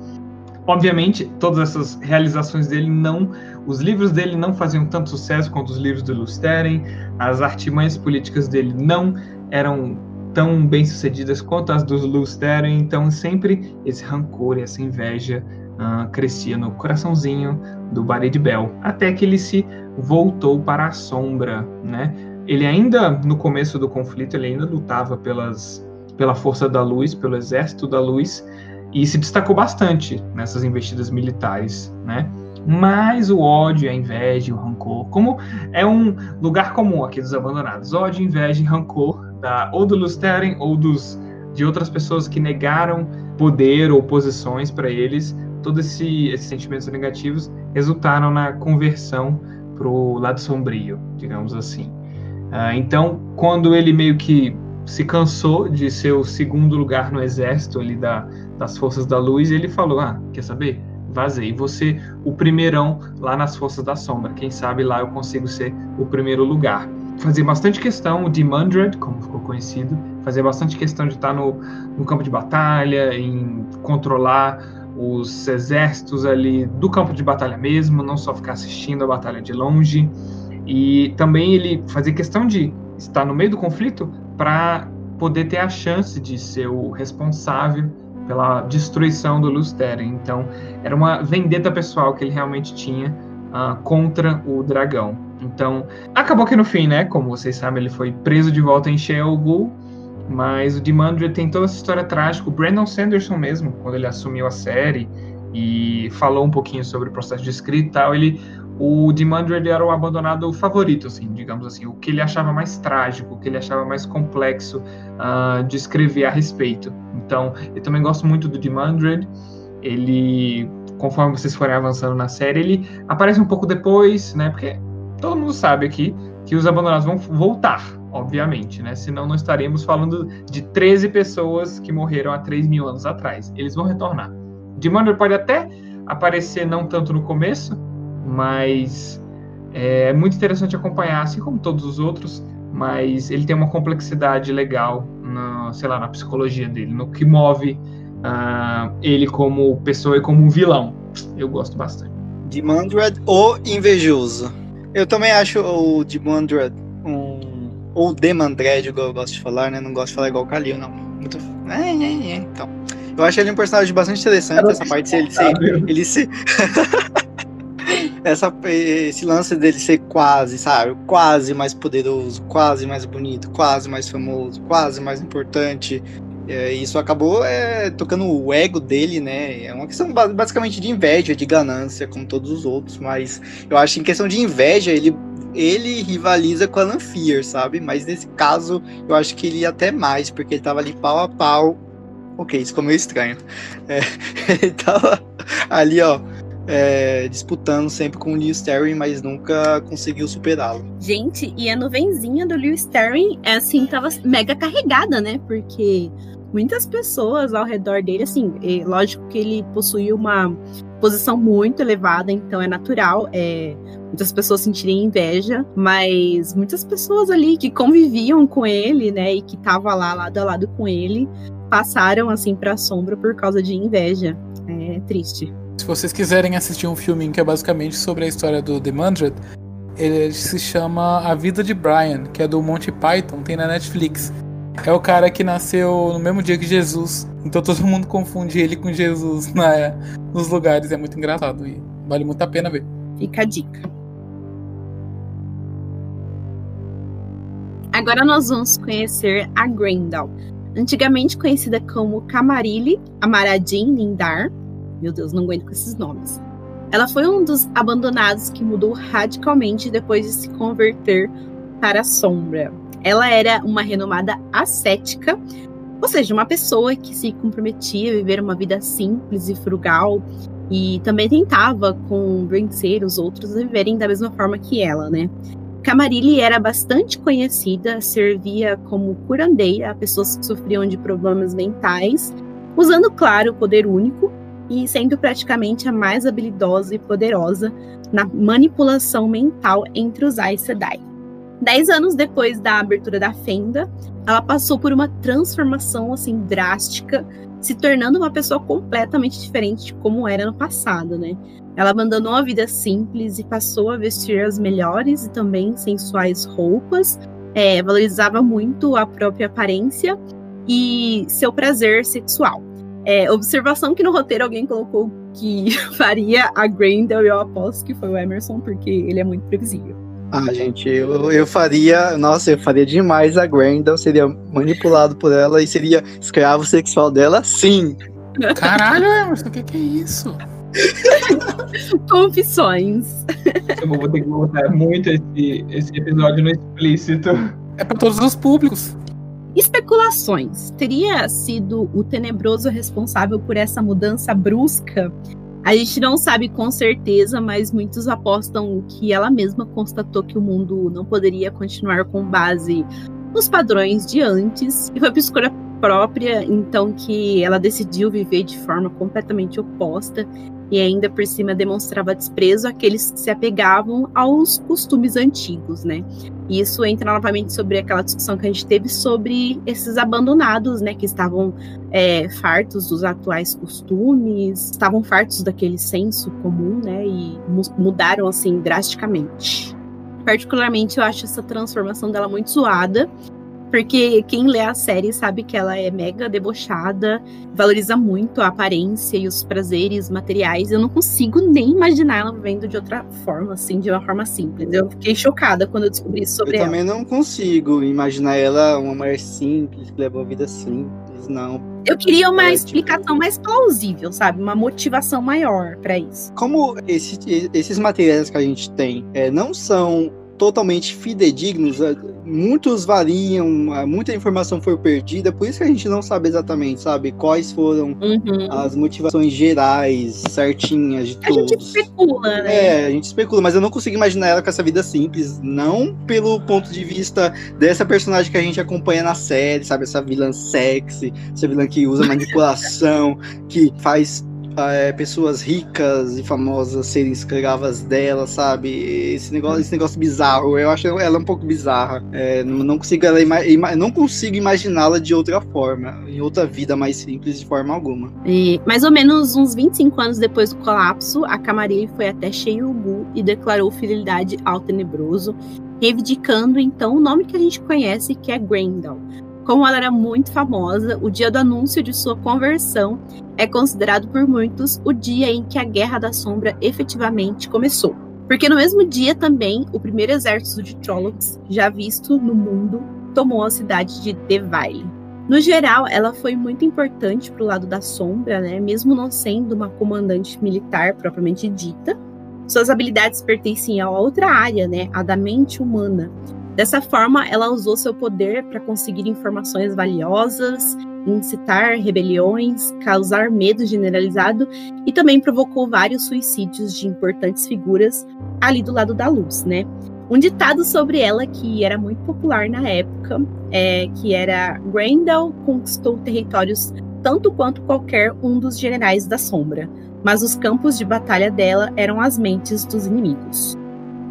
Obviamente, todas essas realizações dele não, os livros dele não faziam tanto sucesso quanto os livros do Lusteren, as artimanhas políticas dele não eram tão bem sucedidas quanto as dos Lusteren, então sempre esse rancor e essa inveja uh, crescia no coraçãozinho do Barid Bell, até que ele se voltou para a sombra, né? Ele ainda no começo do conflito ele ainda lutava pelas pela força da luz, pelo exército da luz e se destacou bastante nessas investidas militares, né? Mas o ódio, a inveja, o rancor, como é um lugar comum aqui dos abandonados, ódio, inveja rancor da ou do Lusteren ou dos de outras pessoas que negaram poder ou posições para eles, todos esse, esses sentimentos negativos resultaram na conversão para o lado sombrio, digamos assim. Uh, então, quando ele meio que se cansou de ser o segundo lugar no exército ali da, das Forças da Luz, ele falou: Ah, quer saber? Vazei. Você, o primeirão lá nas Forças da Sombra. Quem sabe lá eu consigo ser o primeiro lugar. Fazia bastante questão de Mandred, como ficou conhecido, fazia bastante questão de estar no, no campo de batalha, em controlar os exércitos ali do campo de batalha mesmo, não só ficar assistindo a batalha de longe. E também ele fazia questão de estar no meio do conflito para poder ter a chance de ser o responsável pela destruição do Lusteren. Então, era uma vendetta pessoal que ele realmente tinha uh, contra o dragão. Então, acabou que no fim, né, como vocês sabem, ele foi preso de volta em Sheol mas o Dimandre tem toda essa história trágica. O Brandon Sanderson mesmo, quando ele assumiu a série e falou um pouquinho sobre o processo de escrita e tal, ele o Dimandre era o abandonado favorito, assim, digamos assim, o que ele achava mais trágico, o que ele achava mais complexo uh, de escrever a respeito. Então, eu também gosto muito do Dimandre. Ele, conforme vocês forem avançando na série, ele aparece um pouco depois, né? Porque todo mundo sabe aqui que os abandonados vão voltar, obviamente, né? Senão não estaríamos falando de 13 pessoas que morreram há 3 mil anos atrás. Eles vão retornar. Dimandre pode até aparecer não tanto no começo, mas é muito interessante acompanhar, assim como todos os outros, mas ele tem uma complexidade legal, na, sei lá, na psicologia dele, no que move uh, ele como pessoa e como vilão. Eu gosto bastante. Dimandred, o invejoso. Eu também acho o Dimandred um. Ou Demandred, igual eu gosto de falar, né? Não gosto de falar igual o Kalil, não. Muito. É, é, é. Então. Eu acho ele um personagem bastante interessante, essa parte de ele ser. Ele ser. essa, esse lance dele ser quase, sabe? Quase mais poderoso, quase mais bonito, quase mais famoso, quase mais importante. É, isso acabou é, tocando o ego dele, né? É uma questão basicamente de inveja, de ganância, como todos os outros, mas eu acho que em questão de inveja, ele, ele rivaliza com a Alan Fear, sabe? Mas nesse caso, eu acho que ele ia até mais, porque ele tava ali pau a pau. Ok, isso ficou meio estranho. É, ele tava ali, ó, é, disputando sempre com o Lewis Sterling, mas nunca conseguiu superá-lo. Gente, e a nuvenzinha do Lewis Sterling, é, assim, tava mega carregada, né? Porque muitas pessoas ao redor dele, assim, lógico que ele possuía uma posição muito elevada, então é natural é, muitas pessoas sentirem inveja, mas muitas pessoas ali que conviviam com ele, né, e que estavam lá lado a lado com ele, passaram assim para a sombra por causa de inveja. É triste. Se vocês quiserem assistir um filminho que é basicamente sobre a história do The Mandred, ele se chama A Vida de Brian, que é do Monty Python, tem na Netflix. É o cara que nasceu no mesmo dia que Jesus. Então todo mundo confunde ele com Jesus na, nos lugares. É muito engraçado e vale muito a pena ver. Fica a dica. Agora nós vamos conhecer a Grendel, antigamente conhecida como Camarilli Amaradin Lindar, meu Deus, não aguento com esses nomes. Ela foi um dos abandonados que mudou radicalmente depois de se converter para a sombra. Ela era uma renomada ascética, ou seja, uma pessoa que se comprometia a viver uma vida simples e frugal e também tentava convencer os outros a viverem da mesma forma que ela, né? Camarilli era bastante conhecida, servia como curandeira a pessoas que sofriam de problemas mentais, usando, claro, o poder único e sendo praticamente a mais habilidosa e poderosa na manipulação mental entre os Aes Sedai. Dez anos depois da abertura da Fenda, ela passou por uma transformação assim drástica, se tornando uma pessoa completamente diferente de como era no passado, né? Ela abandonou a vida simples e passou a vestir as melhores e também sensuais roupas, é, valorizava muito a própria aparência e seu prazer sexual. É, observação que no roteiro alguém colocou que faria a Grendel e eu aposto que foi o Emerson, porque ele é muito previsível. Ah, gente, eu, eu faria. Nossa, eu faria demais a Grendel, seria manipulado por ela e seria escravo sexual dela, sim. Caralho, Emerson, o que, que é isso? Confissões. Eu vou ter que botar muito esse, esse episódio no explícito. É para todos os públicos. Especulações. Teria sido o tenebroso responsável por essa mudança brusca A gente não sabe com certeza, mas muitos apostam que ela mesma constatou que o mundo não poderia continuar com base nos padrões de antes. E foi por escolha própria, então que ela decidiu viver de forma completamente oposta e ainda por cima demonstrava desprezo àqueles que se apegavam aos costumes antigos, né? E isso entra novamente sobre aquela discussão que a gente teve sobre esses abandonados, né, que estavam é, fartos dos atuais costumes, estavam fartos daquele senso comum, né, e mudaram assim drasticamente. Particularmente, eu acho essa transformação dela muito zoada, porque quem lê a série sabe que ela é mega debochada, valoriza muito a aparência e os prazeres materiais. Eu não consigo nem imaginar ela vivendo de outra forma, assim, de uma forma simples. Eu fiquei chocada quando eu descobri isso sobre eu ela. Eu também não consigo imaginar ela uma mulher simples, que leva uma vida simples, não. Eu queria uma é, explicação tipo... mais plausível, sabe? Uma motivação maior para isso. Como esse, esses materiais que a gente tem é, não são totalmente fidedignos, é, muitos variam, muita informação foi perdida, por isso que a gente não sabe exatamente, sabe, quais foram uhum. as motivações gerais, certinhas de todos. A gente especula, né? É, a gente especula, mas eu não consigo imaginar ela com essa vida simples, não pelo ponto de vista dessa personagem que a gente acompanha na série, sabe, essa vilã sexy, essa vilã que usa manipulação, que faz é, pessoas ricas e famosas serem escravas dela, sabe? Esse negócio, esse negócio bizarro. Eu acho ela um pouco bizarra. É, não, consigo não consigo imaginá-la de outra forma, em outra vida mais simples de forma alguma. E mais ou menos uns 25 anos depois do colapso, a Camarilla foi até Sheyugu e declarou fidelidade ao Tenebroso, reivindicando então o nome que a gente conhece, que é Grendel como ela era muito famosa, o dia do anúncio de sua conversão é considerado por muitos o dia em que a Guerra da Sombra efetivamente começou. Porque no mesmo dia também, o primeiro exército de Trollocs, já visto no mundo, tomou a cidade de Devaile. No geral, ela foi muito importante para o lado da sombra, né? mesmo não sendo uma comandante militar propriamente dita. Suas habilidades pertencem a outra área, né? a da mente humana, Dessa forma, ela usou seu poder para conseguir informações valiosas, incitar rebeliões, causar medo generalizado e também provocou vários suicídios de importantes figuras ali do lado da luz, né? Um ditado sobre ela que era muito popular na época, é, que era Grendel conquistou territórios tanto quanto qualquer um dos generais da sombra, mas os campos de batalha dela eram as mentes dos inimigos.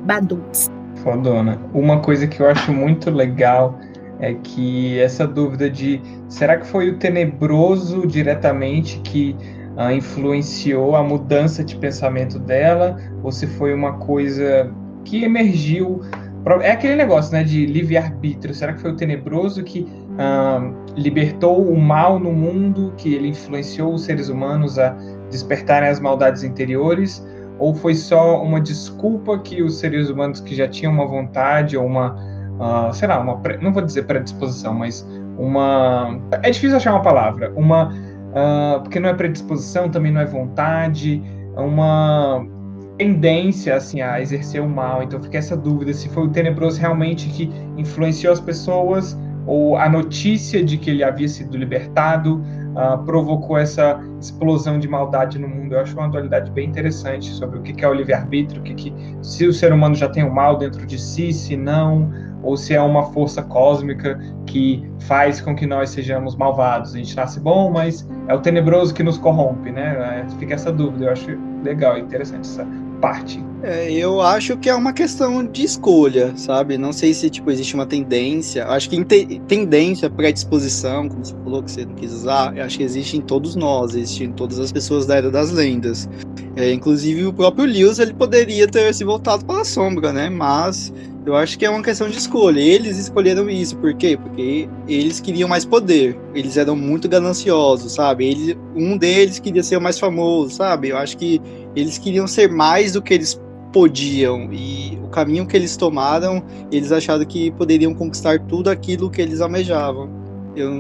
Baduts. Fodona. Uma coisa que eu acho muito legal é que essa dúvida de será que foi o tenebroso diretamente que uh, influenciou a mudança de pensamento dela ou se foi uma coisa que emergiu? É aquele negócio né de livre arbítrio será que foi o tenebroso que uh, libertou o mal no mundo que ele influenciou os seres humanos a despertarem as maldades interiores? Ou foi só uma desculpa que os seres humanos que já tinham uma vontade ou uma, uh, sei lá, uma, não vou dizer predisposição, mas uma, é difícil achar uma palavra, uma, uh, porque não é predisposição, também não é vontade, uma tendência assim a exercer o mal. Então fica essa dúvida se foi o tenebroso realmente que influenciou as pessoas ou a notícia de que ele havia sido libertado uh, provocou essa explosão de maldade no mundo. Eu acho uma dualidade bem interessante sobre o que é o livre-arbítrio, que, que, se o ser humano já tem o mal dentro de si, se não, ou se é uma força cósmica que faz com que nós sejamos malvados. A gente nasce bom, mas é o tenebroso que nos corrompe, né? É, fica essa dúvida. Eu acho legal, interessante essa parte. É, eu acho que é uma questão de escolha, sabe? Não sei se tipo existe uma tendência. Acho que tendência, predisposição, como você falou que você não quis usar, acho que existe em todos nós, existe em todas as pessoas da era das lendas. É, inclusive o próprio Lewis ele poderia ter se voltado para a sombra, né? Mas eu acho que é uma questão de escolha. Eles escolheram isso, por quê? Porque eles queriam mais poder. Eles eram muito gananciosos, sabe? Eles, um deles queria ser o mais famoso, sabe? Eu acho que eles queriam ser mais do que eles podiam e o caminho que eles tomaram, eles acharam que poderiam conquistar tudo aquilo que eles almejavam. Eu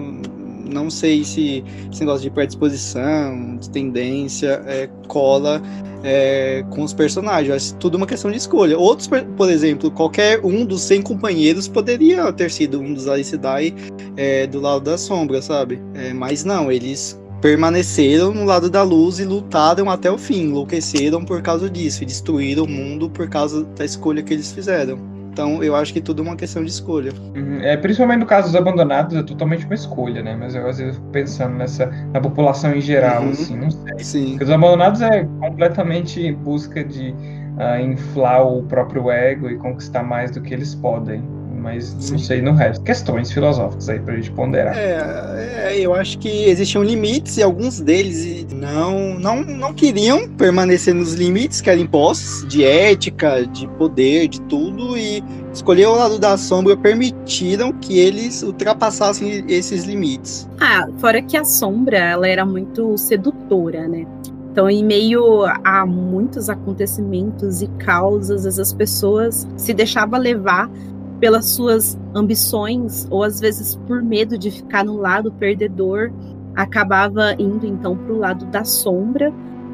não sei se esse negócio de predisposição, de tendência, é, cola é, com os personagens. É tudo uma questão de escolha. Outros, por exemplo, qualquer um dos 100 companheiros poderia ter sido um dos Aes Sedai é, do lado da sombra, sabe? É, mas não, eles permaneceram no lado da luz e lutaram até o fim, enlouqueceram por causa disso e destruíram o mundo por causa da escolha que eles fizeram. Então, eu acho que tudo é uma questão de escolha. Uhum. É, principalmente no caso dos abandonados, é totalmente uma escolha, né? Mas eu às vezes fico pensando nessa na população em geral, Uhum. assim, não sei. Sim. Porque os abandonados é completamente em busca de ah, inflar o próprio ego e conquistar mais do que eles podem. Mas não Sim. sei no resto. Questões filosóficas aí pra gente ponderar. É, é, eu acho que existiam limites e alguns deles não, não, não queriam permanecer nos limites que eram impostos de ética, de poder, de tudo, e escolher o lado da sombra permitiram que eles ultrapassassem esses limites. Ah, fora que a sombra, ela era muito sedutora, né? Então, em meio a muitos acontecimentos e causas, as pessoas se deixavam levar pelas suas ambições ou às vezes por medo de ficar no lado perdedor, acabava indo então para o lado da sombra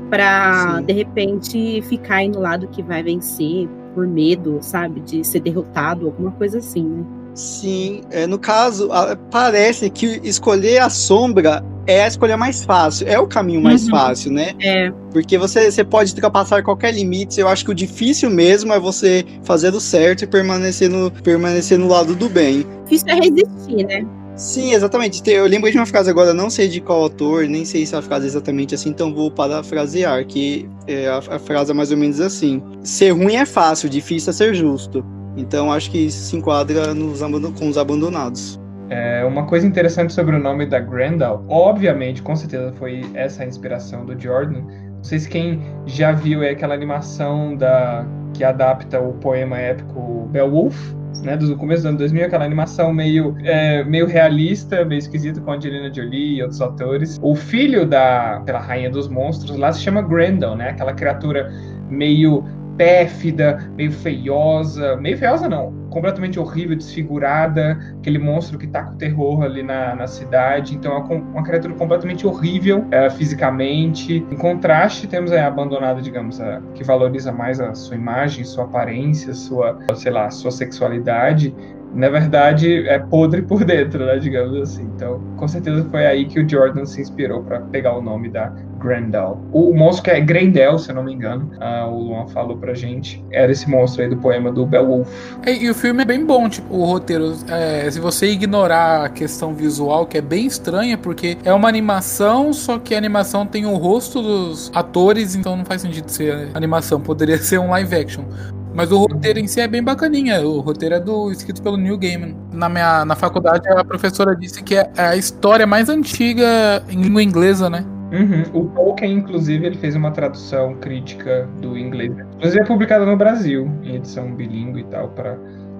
para de repente ficar aí no lado que vai vencer por medo, sabe, de ser derrotado, alguma coisa assim, né? Sim, é, no caso, parece que escolher a sombra é a escolha mais fácil, é o caminho mais Uhum. fácil, né? É, Porque você, você pode ultrapassar qualquer limite. Eu acho que o difícil mesmo é você fazer o certo e permanecer no, permanecer no lado do bem. difícil é resistir, né? Sim, exatamente. Te- Eu lembrei de uma frase agora, não sei de qual autor, nem sei se a frase é exatamente assim, então vou parafrasear, que é, a, a frase é mais ou menos assim. Ser ruim é fácil, difícil é ser justo. Então acho que isso se enquadra nos com os abandonados. É, uma coisa interessante sobre o nome da Grendel, obviamente, com certeza foi essa a inspiração do Jordan. Não sei se quem já viu é aquela animação da que adapta o poema épico Beowulf, né, do começo do ano 2000, aquela animação meio, é, meio realista, meio esquisita com a Angelina Jolie e outros atores. O filho da pela rainha dos monstros lá se chama Grendel, né, aquela criatura meio pérfida, meio feiosa, meio feiosa não, completamente horrível, desfigurada, aquele monstro que tá com terror ali na, na cidade. Então é uma, criatura completamente horrível é, fisicamente. Em contraste, temos a abandonada, digamos, a, que valoriza mais a sua imagem, sua aparência, sua, sei lá, sua sexualidade. Na verdade, é podre por dentro, né, digamos assim. Então, com certeza foi aí que o Jordan se inspirou para pegar o nome da Grendel. O monstro que é Grendel, se eu não me engano, ah, o Luan falou pra gente, era esse monstro aí do poema do Beowulf. E o filme é bem bom, tipo, o roteiro. é, se você ignorar a questão visual, que é bem estranha, porque é uma animação, só que a animação tem o rosto dos atores, então não faz sentido ser animação, poderia ser um live action. Mas o roteiro em si é bem bacaninha. O roteiro é do escrito pelo Neil Gaiman. Na minha na faculdade a professora disse que é a história mais antiga em língua inglesa, né? Uhum. O Tolkien, inclusive, ele fez uma tradução crítica do inglês. Inclusive é publicada no Brasil, em edição bilíngue e tal, para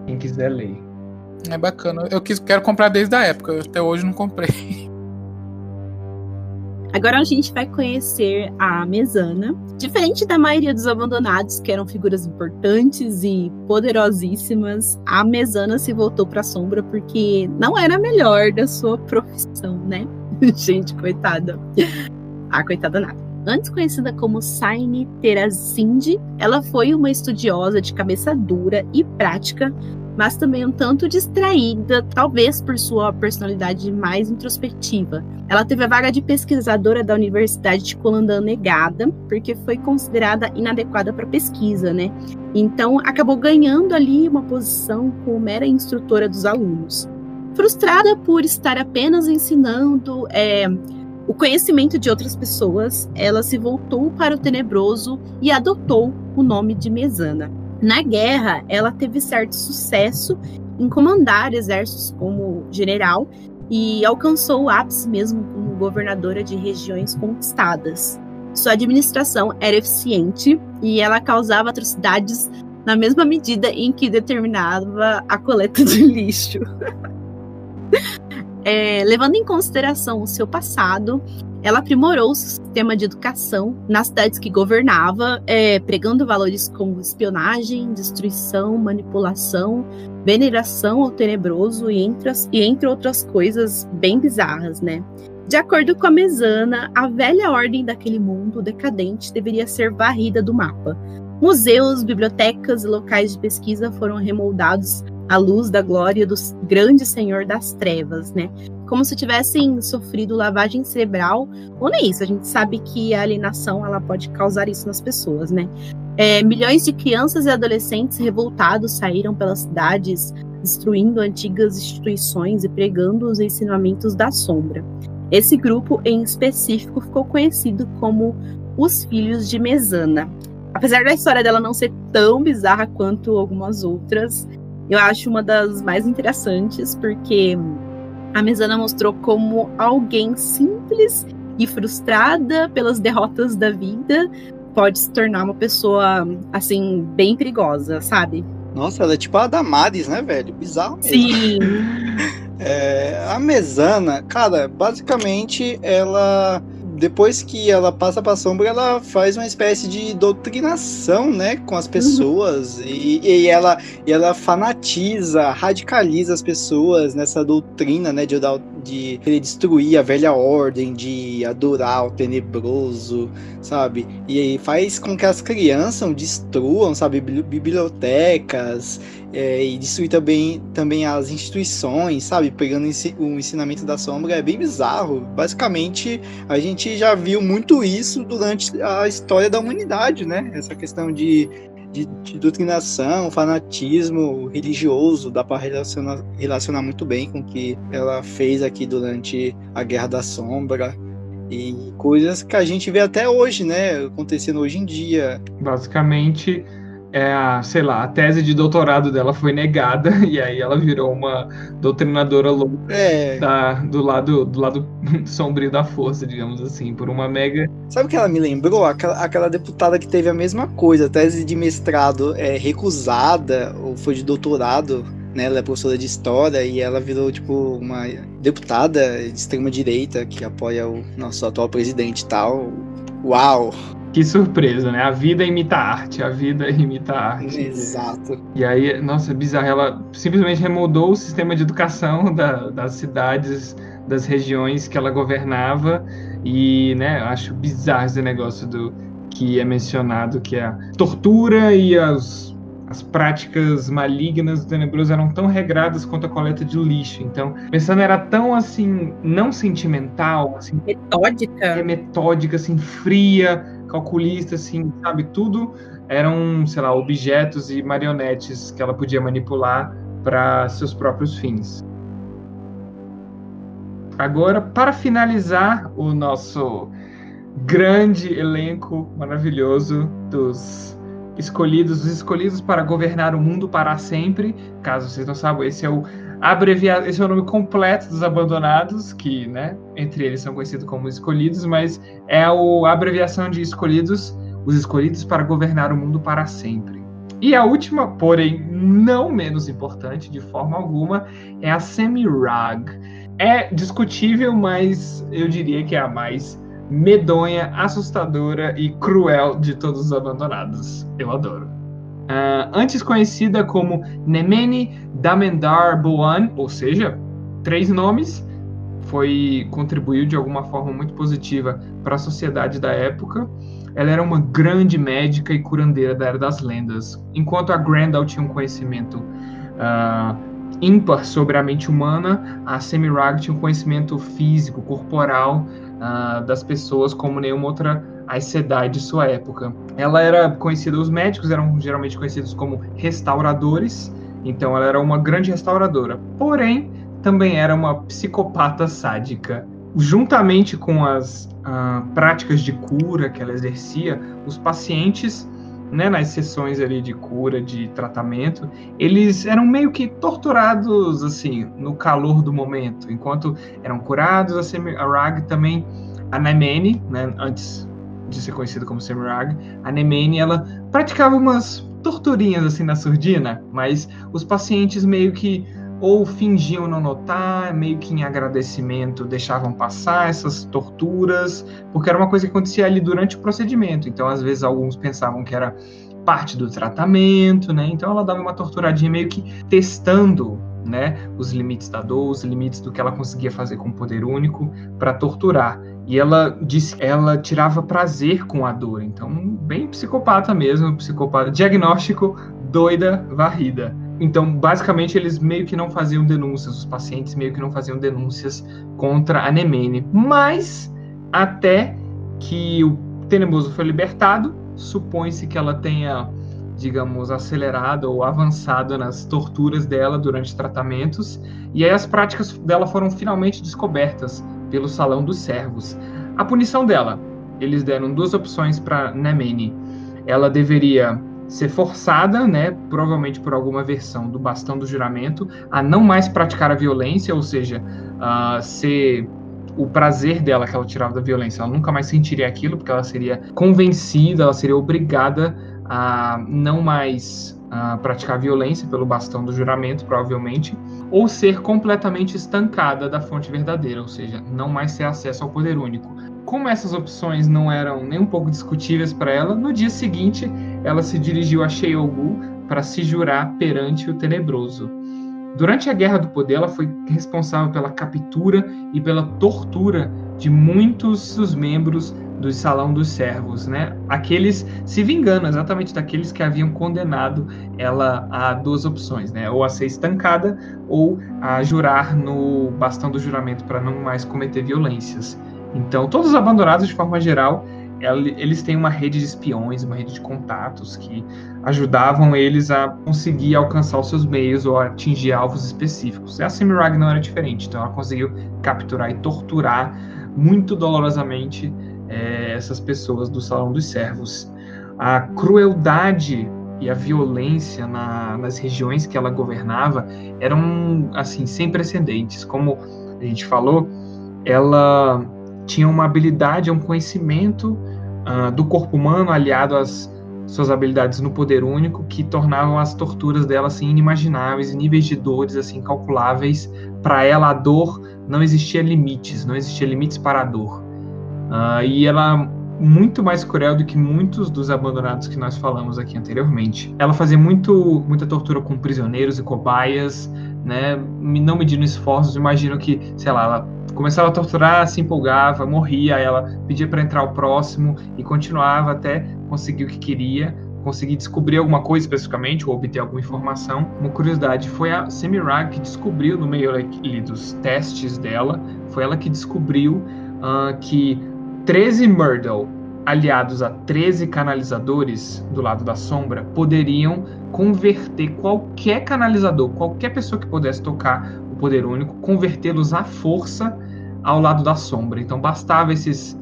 quem quiser ler. É bacana. Eu quis, quero comprar desde a época, eu até hoje não comprei. Agora a gente vai conhecer a Mesana. Diferente da maioria dos abandonados, que eram figuras importantes e poderosíssimas, a Mesana se voltou para a sombra porque não era a melhor da sua profissão, né? gente, coitada. Ah, coitada nada. Antes conhecida como Saini Terazindi, ela foi uma estudiosa de cabeça dura e prática, mas também um tanto distraída, talvez por sua personalidade mais introspectiva. Ela teve a vaga de pesquisadora da Universidade de Colandan negada, porque foi considerada inadequada para pesquisa, né? Então acabou ganhando ali uma posição como mera instrutora dos alunos. Frustrada por estar apenas ensinando é, o conhecimento de outras pessoas, ela se voltou para o tenebroso e adotou o nome de Mesana. Na guerra, ela teve certo sucesso em comandar exércitos como general e alcançou o ápice mesmo como governadora de regiões conquistadas. Sua administração era eficiente e ela causava atrocidades na mesma medida em que determinava a coleta de lixo. É, levando em consideração o seu passado, ela aprimorou o sistema de educação nas cidades que governava, é, pregando valores como espionagem, destruição, manipulação, veneração ao tenebroso e entre, as, e entre outras coisas bem bizarras, né? De acordo com a Mesana, a velha ordem daquele mundo decadente deveria ser varrida do mapa. Museus, bibliotecas e locais de pesquisa foram remoldados à luz da glória do grande Senhor das Trevas, né? como se tivessem sofrido lavagem cerebral, ou nem isso, a gente sabe que a alienação ela pode causar isso nas pessoas, né? É, milhões de crianças e adolescentes revoltados saíram pelas cidades, destruindo antigas instituições e pregando os ensinamentos da sombra. Esse grupo em específico ficou conhecido como os Filhos de Mesana. Apesar da história dela não ser tão bizarra quanto algumas outras, eu acho uma das mais interessantes, porque a Mesana mostrou como alguém simples e frustrada pelas derrotas da vida pode se tornar uma pessoa, assim, bem perigosa, sabe? Nossa, ela é tipo a Damares, né, velho? Bizarro mesmo. Sim. É, a Mesana, cara, basicamente ela depois que ela passa pra sombra, ela faz uma espécie de doutrinação, né, com as pessoas. Uhum. E, e, ela, e ela fanatiza, radicaliza as pessoas nessa doutrina, né, de, de querer destruir a velha ordem, de adorar o tenebroso, sabe? E faz com que as crianças destruam, sabe, bibliotecas é, e destruir também, também as instituições, sabe? Pegando o ensinamento da sombra é bem bizarro. Basicamente, a gente já viu muito isso durante a história da humanidade, né? Essa questão de, de, de doutrinação, fanatismo religioso, dá para relacionar, relacionar muito bem com o que ela fez aqui durante a Guerra da Sombra e coisas que a gente vê até hoje, né, acontecendo hoje em dia. Basicamente, é a, sei lá, a tese de doutorado dela foi negada e aí ela virou uma doutrinadora louca é. da, do lado do lado sombrio da força, digamos assim, por uma mega. Sabe o que ela me lembrou? Aquela, aquela deputada que teve a mesma coisa, tese de mestrado é, recusada ou foi de doutorado. Né, ela é professora de história e ela virou tipo uma deputada de extrema direita que apoia o nosso atual presidente e tal. Uau! Que surpresa, né? A vida imita a arte, a vida imita a arte. Exato. E aí, nossa, é bizarro. Ela simplesmente remudou o sistema de educação da, das cidades, das regiões que ela governava. E, né, acho bizarro esse negócio do que é mencionado, que é a tortura e as, as práticas malignas do tenebroso eram tão regradas quanto a coleta de lixo. Então, pensando era tão assim, não sentimental, assim, metódica, é metódica, assim, fria calculista, assim, sabe? Tudo eram, sei lá, objetos e marionetes que ela podia manipular para seus próprios fins. Agora, para finalizar o nosso grande elenco maravilhoso dos escolhidos, os escolhidos para governar o mundo para sempre. Caso vocês não saibam, esse é o abreviado, esse é o nome completo dos abandonados, que, né, entre eles são conhecidos como escolhidos, mas é a abreviação de escolhidos, os escolhidos para governar o mundo para sempre. E a última, porém não menos importante de forma alguma, é a Semirag. É discutível, mas eu diria que é a mais medonha, assustadora e cruel de todos os abandonados. Eu adoro. Uh, antes conhecida como Nemeni Damendar Boan, ou seja, três nomes, foi contribuiu de alguma forma muito positiva para a sociedade da época. Ela era uma grande médica e curandeira da Era das Lendas, enquanto a Grendel tinha um conhecimento uh, ímpar sobre a mente humana, a Semirag tinha um conhecimento físico, corporal uh, das pessoas como nenhuma outra Aes Sedai de sua época. Ela era conhecida, os médicos eram geralmente conhecidos como restauradores, então ela era uma grande restauradora. Porém, também era uma psicopata sádica. Juntamente com as uh, práticas de cura que ela exercia, os pacientes, né, nas sessões ali de cura, de tratamento, eles eram meio que torturados assim no calor do momento, enquanto eram curados. A Rag também, a Nemene, né, antes de ser conhecida como Semirag, a Nemene, ela praticava umas torturinhas assim na surdina, mas os pacientes meio que ou fingiam não notar, meio que em agradecimento deixavam passar essas torturas, porque era uma coisa que acontecia ali durante o procedimento. Então, às vezes, alguns pensavam que era parte do tratamento, né? Então, ela dava uma torturadinha meio que testando, né, os limites da dor, os limites do que ela conseguia fazer com o poder único para torturar. E ela disse que ela tirava prazer com a dor. Então, bem psicopata mesmo, psicopata diagnóstico doida varrida. então, basicamente, eles meio que não faziam denúncias, os pacientes meio que não faziam denúncias contra a Nemene. Mas, até que o Tenebroso foi libertado, supõe-se que ela tenha, digamos, acelerado ou avançado nas torturas dela durante tratamentos, e aí as práticas dela foram finalmente descobertas pelo Salão dos Servos. A punição dela, eles deram duas opções para Nemene. Ela deveria ser forçada, né, provavelmente por alguma versão do bastão do juramento, a não mais praticar a violência, ou seja, uh, ser o prazer dela que ela tirava da violência. Ela nunca mais sentiria aquilo, porque ela seria convencida, ela seria obrigada a não mais uh, praticar violência pelo bastão do juramento, provavelmente, ou ser completamente estancada da fonte verdadeira, ou seja, não mais ter acesso ao poder único. Como essas opções não eram nem um pouco discutíveis para ela, no dia seguinte ela se dirigiu a Sheogu para se jurar perante o Tenebroso. Durante a Guerra do Poder, ela foi responsável pela captura e pela tortura de muitos dos membros do Salão dos Servos, né? Aqueles se vingando exatamente daqueles que haviam condenado ela a duas opções, né? Ou a ser estancada ou a jurar no bastão do juramento para não mais cometer violências. Então, todos os abandonados de forma geral eles têm uma rede de espiões, uma rede de contatos que ajudavam eles a conseguir alcançar os seus meios ou atingir alvos específicos. E a Semirag não era diferente, então ela conseguiu capturar e torturar muito dolorosamente é, essas pessoas do Salão dos Servos. A crueldade e a violência na, nas regiões que ela governava eram assim sem precedentes. Como a gente falou, ela tinha uma habilidade, um conhecimento uh, do corpo humano aliado às suas habilidades no poder único que tornavam as torturas dela assim inimagináveis, níveis de dores assim calculáveis. Para ela a dor não existia limites, não existia limites para a dor. Uh, e ela muito mais cruel do que muitos dos abandonados que nós falamos aqui anteriormente. Ela fazia muito, muita tortura com prisioneiros e cobaias, né? Não medindo esforços. Imagino que, sei lá, ela começava a torturar, se empolgava, morria, ela pedia para entrar o próximo e continuava até conseguir o que queria, conseguir descobrir alguma coisa especificamente ou obter alguma informação. Uma curiosidade, foi a Semirag que descobriu no meio ali dos testes dela, foi ela que descobriu uh, que 13 Myrtle aliados a 13 canalizadores do lado da sombra poderiam converter qualquer canalizador, qualquer pessoa que pudesse tocar o poder único, convertê-los à força ao lado da sombra. Então bastava esses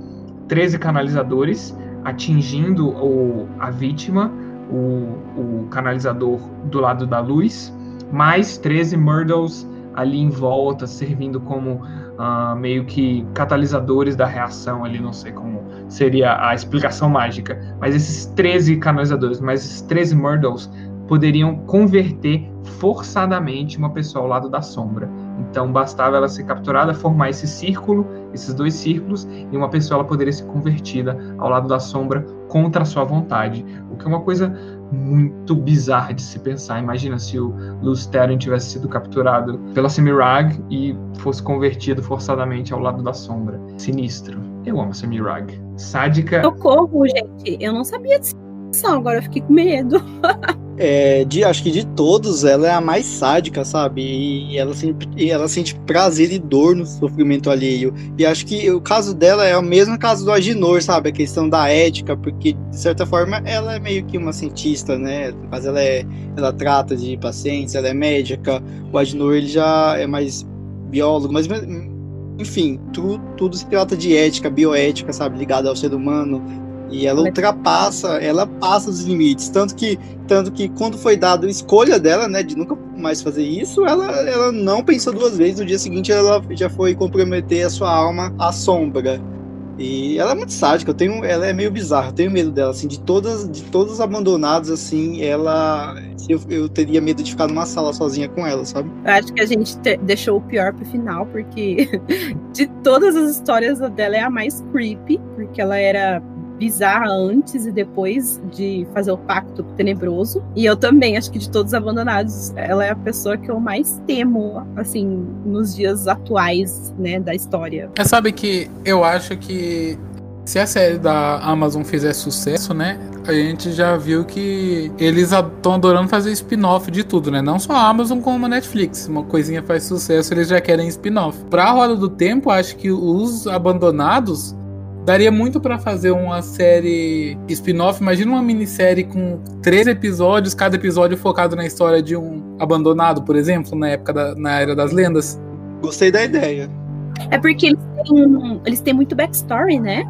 13 canalizadores atingindo o, a vítima, o, o canalizador do lado da luz, mais 13 Myrtles ali em volta, servindo como uh, meio que catalisadores da reação ali, não sei como seria a explicação mágica. Mas esses 13 canalizadores, mais esses 13 Myrtles, poderiam converter forçadamente uma pessoa ao lado da sombra. Então bastava ela ser capturada, formar esse círculo, esses dois círculos, e uma pessoa ela poderia ser convertida ao lado da sombra contra a sua vontade. O que é uma coisa muito bizarra de se pensar. Imagina se o Luz Theron tivesse sido capturado pela Semirag e fosse convertido forçadamente ao lado da sombra. Sinistro. Eu amo a Semirag. Sádica. Socorro, gente. Eu não sabia disso. Agora eu fiquei com medo. É, de, acho que de todos, ela é a mais sádica, sabe? E ela sente, e ela sente prazer e dor no sofrimento alheio. E acho que o caso dela é o mesmo caso do Aginor, sabe? A questão da ética, porque de certa forma ela é meio que uma cientista, né? Caso, ela, é, ela trata de pacientes, ela é médica. O Aginor ele já é mais biólogo, mas enfim, tudo, tudo se trata de ética, bioética, sabe? Ligada ao ser humano, e ela ultrapassa, ela passa os limites. Tanto que, tanto que quando foi dada a escolha dela, né, de nunca mais fazer isso, ela, ela não pensou duas vezes. No dia seguinte, ela já foi comprometer a sua alma à sombra. E ela é muito sádica, eu tenho, ela é meio bizarra, eu tenho medo dela, assim, de todas, de todos os abandonados, assim, ela, eu, eu teria medo de ficar numa sala sozinha com ela, sabe? Eu acho que a gente te, deixou o pior pro final, porque de todas as histórias dela é a mais creepy, porque ela era bizarra antes e depois de fazer o pacto tenebroso. E eu também, acho que de todos os abandonados, ela é a pessoa que eu mais temo, assim, nos dias atuais, né, da história. É, sabe que eu acho que se a série da Amazon fizer sucesso, né? A gente já viu que eles estão adorando fazer spin-off de tudo, né? Não só a Amazon como a Netflix. Uma coisinha faz sucesso, eles já querem spin-off. Pra Roda do Tempo, acho que os abandonados daria muito para fazer uma série spin-off. Imagina uma minissérie com três episódios, cada episódio focado na história de um abandonado, por exemplo, na época da na era das lendas. Gostei da ideia. É porque eles têm, eles têm muito backstory, né?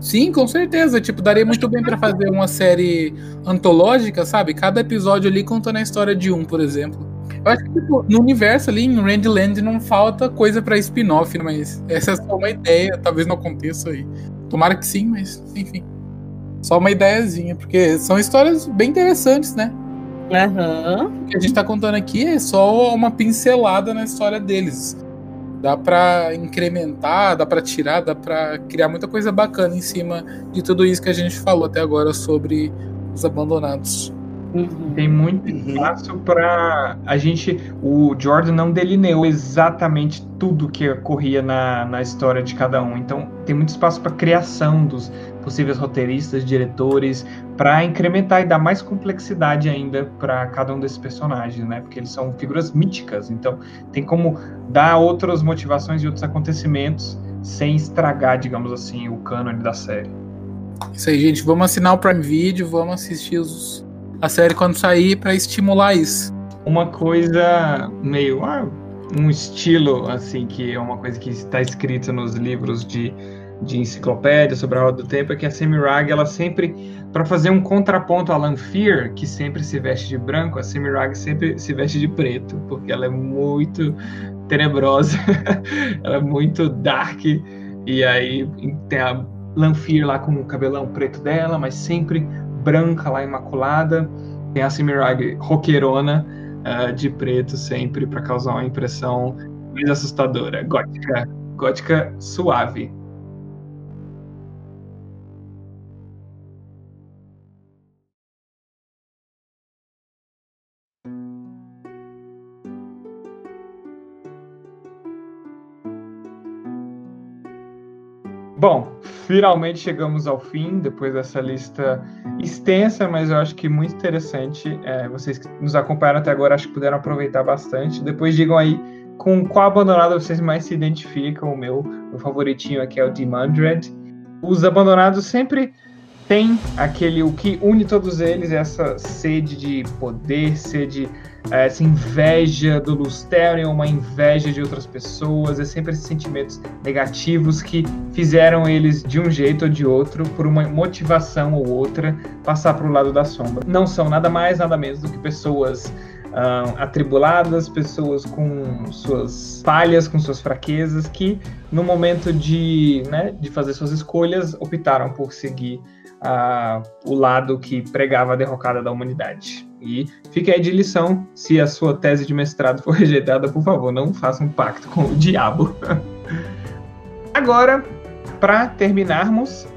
Sim, com certeza. Tipo, daria muito bem para fazer uma série antológica, sabe? Cada episódio ali contando a história de um, por exemplo. Eu acho que tipo, no universo ali, em Randland, não falta coisa para spin-off, mas essa é só uma ideia, talvez não aconteça aí. Tomara que sim, mas enfim. Só uma ideiazinha, porque são histórias bem interessantes, né? Aham. O que a gente tá contando aqui é só uma pincelada na história deles. Dá pra incrementar, dá pra tirar, dá pra criar muita coisa bacana em cima de tudo isso que a gente falou até agora sobre os abandonados. Uhum. Tem muito Uhum. espaço para a gente. O Jordan não delineou exatamente tudo que ocorria na, na história de cada um. Então tem muito espaço para criação dos possíveis roteiristas, diretores, para incrementar e dar mais complexidade ainda para cada um desses personagens, né? Porque eles são figuras míticas. Então tem como dar outras motivações e outros acontecimentos sem estragar, digamos assim, o cânone da série. Isso aí, gente. Vamos assinar o Prime Video, vamos assistir os- a série quando sair pra estimular isso. uma coisa meio ah, um estilo assim que é uma coisa que está escrito nos livros de, de enciclopédia sobre a roda do tempo é que a Semirag ela sempre para fazer um contraponto a Lanfear que sempre se veste de branco a Semirag sempre se veste de preto porque ela é muito tenebrosa ela é muito dark e aí tem a Lanfear lá com o cabelão preto dela mas sempre branca lá imaculada tem a Semirag roqueirona ah, de preto sempre para causar uma impressão mais assustadora, gótica, gótica suave. Bom, finalmente chegamos ao fim, depois dessa lista extensa, mas eu acho que muito interessante. É, vocês que nos acompanharam até agora, acho que puderam aproveitar bastante. Depois digam aí com qual abandonado vocês mais se identificam. O meu, meu favoritinho aqui é o Demandred. Os abandonados sempre têm aquele. O que une todos eles é essa sede de poder, sede é, essa inveja do Lusterion, uma inveja de outras pessoas, é sempre esses sentimentos negativos que fizeram eles de um jeito ou de outro, por uma motivação ou outra, passar para o lado da sombra. Não são nada mais, nada menos do que pessoas ah, atribuladas, pessoas com suas falhas, com suas fraquezas, que no momento de, né, de fazer suas escolhas optaram por seguir o lado que pregava a derrocada da humanidade. E fica aí de lição, se a sua tese de mestrado for rejeitada, por favor, não faça um pacto com o diabo. Agora, para terminarmos,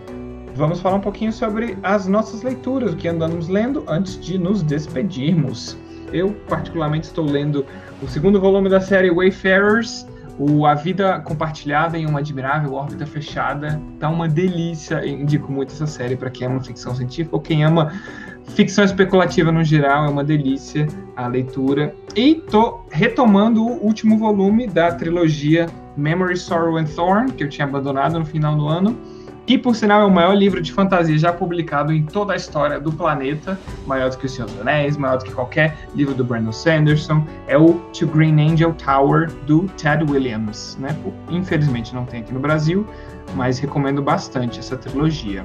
vamos falar um pouquinho sobre as nossas leituras, o que andamos lendo antes de nos despedirmos. Eu, particularmente, estou lendo o segundo volume da série Wayfarers, o A Vida Compartilhada em uma Admirável Órbita Fechada. Tá uma delícia, eu indico muito essa série para quem ama ficção científica ou quem ama ficção especulativa no geral, é uma delícia a leitura. E tô retomando o último volume da trilogia Memory, Sorrow and Thorn, que eu tinha abandonado no final do ano, que por sinal é o maior livro de fantasia já publicado em toda a história do planeta, maior do que o Senhor dos Anéis, maior do que qualquer livro do Brandon Sanderson, é o To Green Angel Tower do Ted Williams, né? Infelizmente não tem aqui no Brasil, mas recomendo bastante essa trilogia.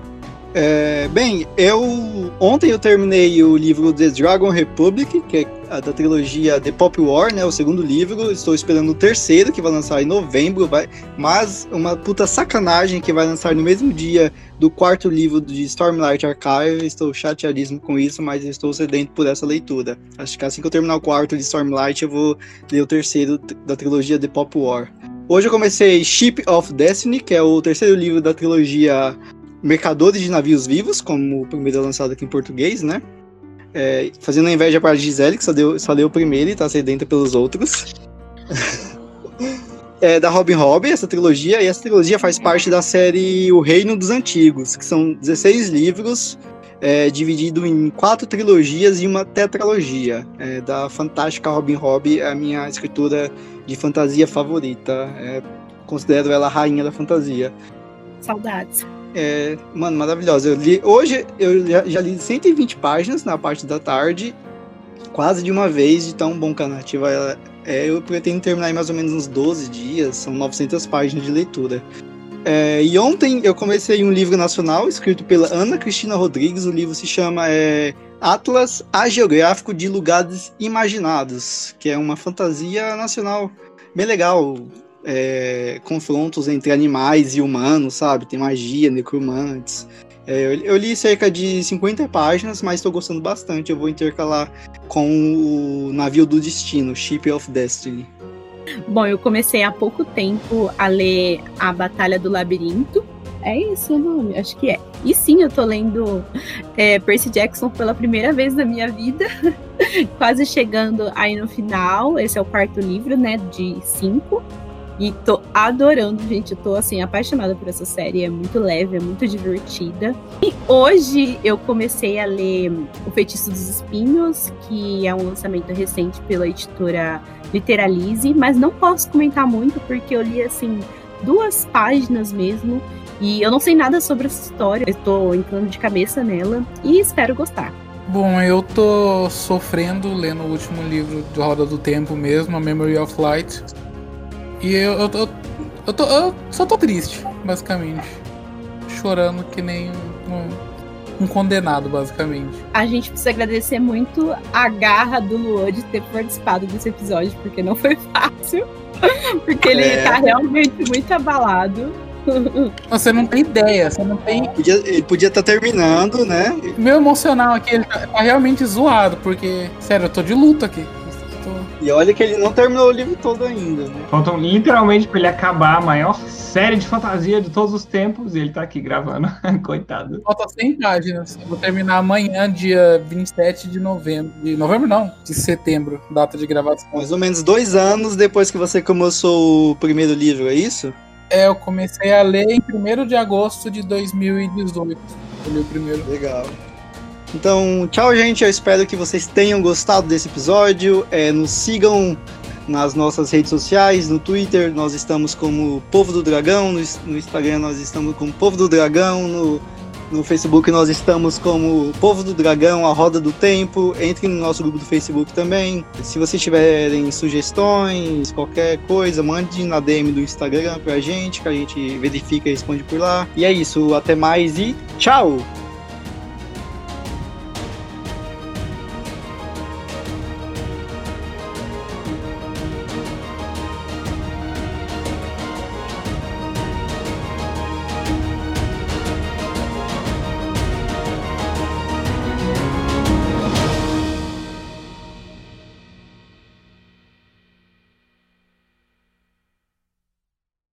É, bem, eu ontem eu terminei o livro The Dragon Republic, que é a da trilogia The Pop War, né, o segundo livro. Estou esperando o terceiro, que vai lançar em novembro, vai, mas uma puta sacanagem que vai lançar no mesmo dia do quarto livro de Stormlight Archive. Estou chateadíssimo com isso, mas estou sedento por essa leitura. Acho que assim que eu terminar o quarto de Stormlight, eu vou ler o terceiro da trilogia The Pop War. Hoje eu comecei Ship of Destiny, que é o terceiro livro da trilogia Mercadores de Navios Vivos, como o primeiro lançado aqui em português, né? É, fazendo a inveja para a Gisele, que só, deu, só leu o primeiro e tá sedenta pelos outros. é da Robin Hood, essa trilogia, e essa trilogia faz parte da série O Reino dos Antigos, que são 16 livros é, dividido em quatro trilogias e uma tetralogia. É, da fantástica Robin Hood, é a minha escritora de fantasia favorita. É, considero ela a rainha da fantasia. Saudades. É, mano, maravilhosa. Eu li, hoje eu já, já, li 120 páginas na parte da tarde, quase de uma vez, de tão bom que a narrativa é. Eu pretendo terminar em mais ou menos uns 12 dias, são 900 páginas de leitura. É, e ontem eu comecei um livro nacional escrito pela Ana Cristina Rodrigues. O livro se chama é, Atlas Ageográfico de Lugares Imaginados, que é uma fantasia nacional bem legal. É, confrontos entre animais e humanos, sabe? Tem magia, necromantes. É, eu, eu, li cerca de 50 páginas, mas estou gostando bastante. Eu vou intercalar com o Navio do Destino, Ship of Destiny. Bom, eu comecei há pouco tempo a ler A Batalha do Labirinto. É isso o nome? Acho que é. E sim, eu tô lendo é, Percy Jackson pela primeira vez na minha vida. Quase chegando aí no final. Esse é o quarto livro, né? De cinco. E tô adorando, gente. Eu tô assim, apaixonada por essa série. É muito leve, é muito divertida. E hoje eu comecei a ler O Feitiço dos Espinhos, que é um lançamento recente pela editora Literalize, mas não posso comentar muito porque eu li assim duas páginas mesmo. E eu não sei nada sobre essa história. Estou entrando de cabeça nela e espero gostar. Bom, eu tô sofrendo lendo o último livro de Roda do Tempo mesmo, A Memory of Light. E eu, eu, eu, eu, tô, eu só tô triste, basicamente. Chorando que nem um, um, condenado, basicamente. A gente precisa agradecer muito a garra do Luan de ter participado desse episódio, porque não foi fácil. Porque ele é. tá realmente muito abalado. Você não tem ideia, você não tem. Podia, ele podia estar tá terminando, né? Meu emocional aqui, ele tá, tá realmente zoado, porque, sério, eu tô de luto aqui. E olha que ele não terminou o livro todo ainda, né? Faltam literalmente pra ele acabar a maior série de fantasia de todos os tempos e ele tá aqui gravando. Coitado. Falta 100 páginas. Eu vou terminar amanhã, dia 27 de novembro. De novembro não, de setembro, data de gravação. Mais ou menos dois anos depois que você começou o primeiro livro, é isso? É, eu comecei a ler em 1 de agosto de 2018. Eu li o primeiro. Legal. Então, tchau, gente. Eu espero que vocês tenham gostado desse episódio. É, nos sigam nas nossas redes sociais, no Twitter nós estamos como Povo do Dragão, no, no Instagram nós estamos como Povo do Dragão, no, no Facebook nós estamos como Povo do Dragão, a Roda do Tempo. Entre no nosso grupo do Facebook também. Se vocês tiverem sugestões, qualquer coisa, mande na DM do Instagram pra gente, que a gente verifica e responde por lá. E é isso, até mais e tchau!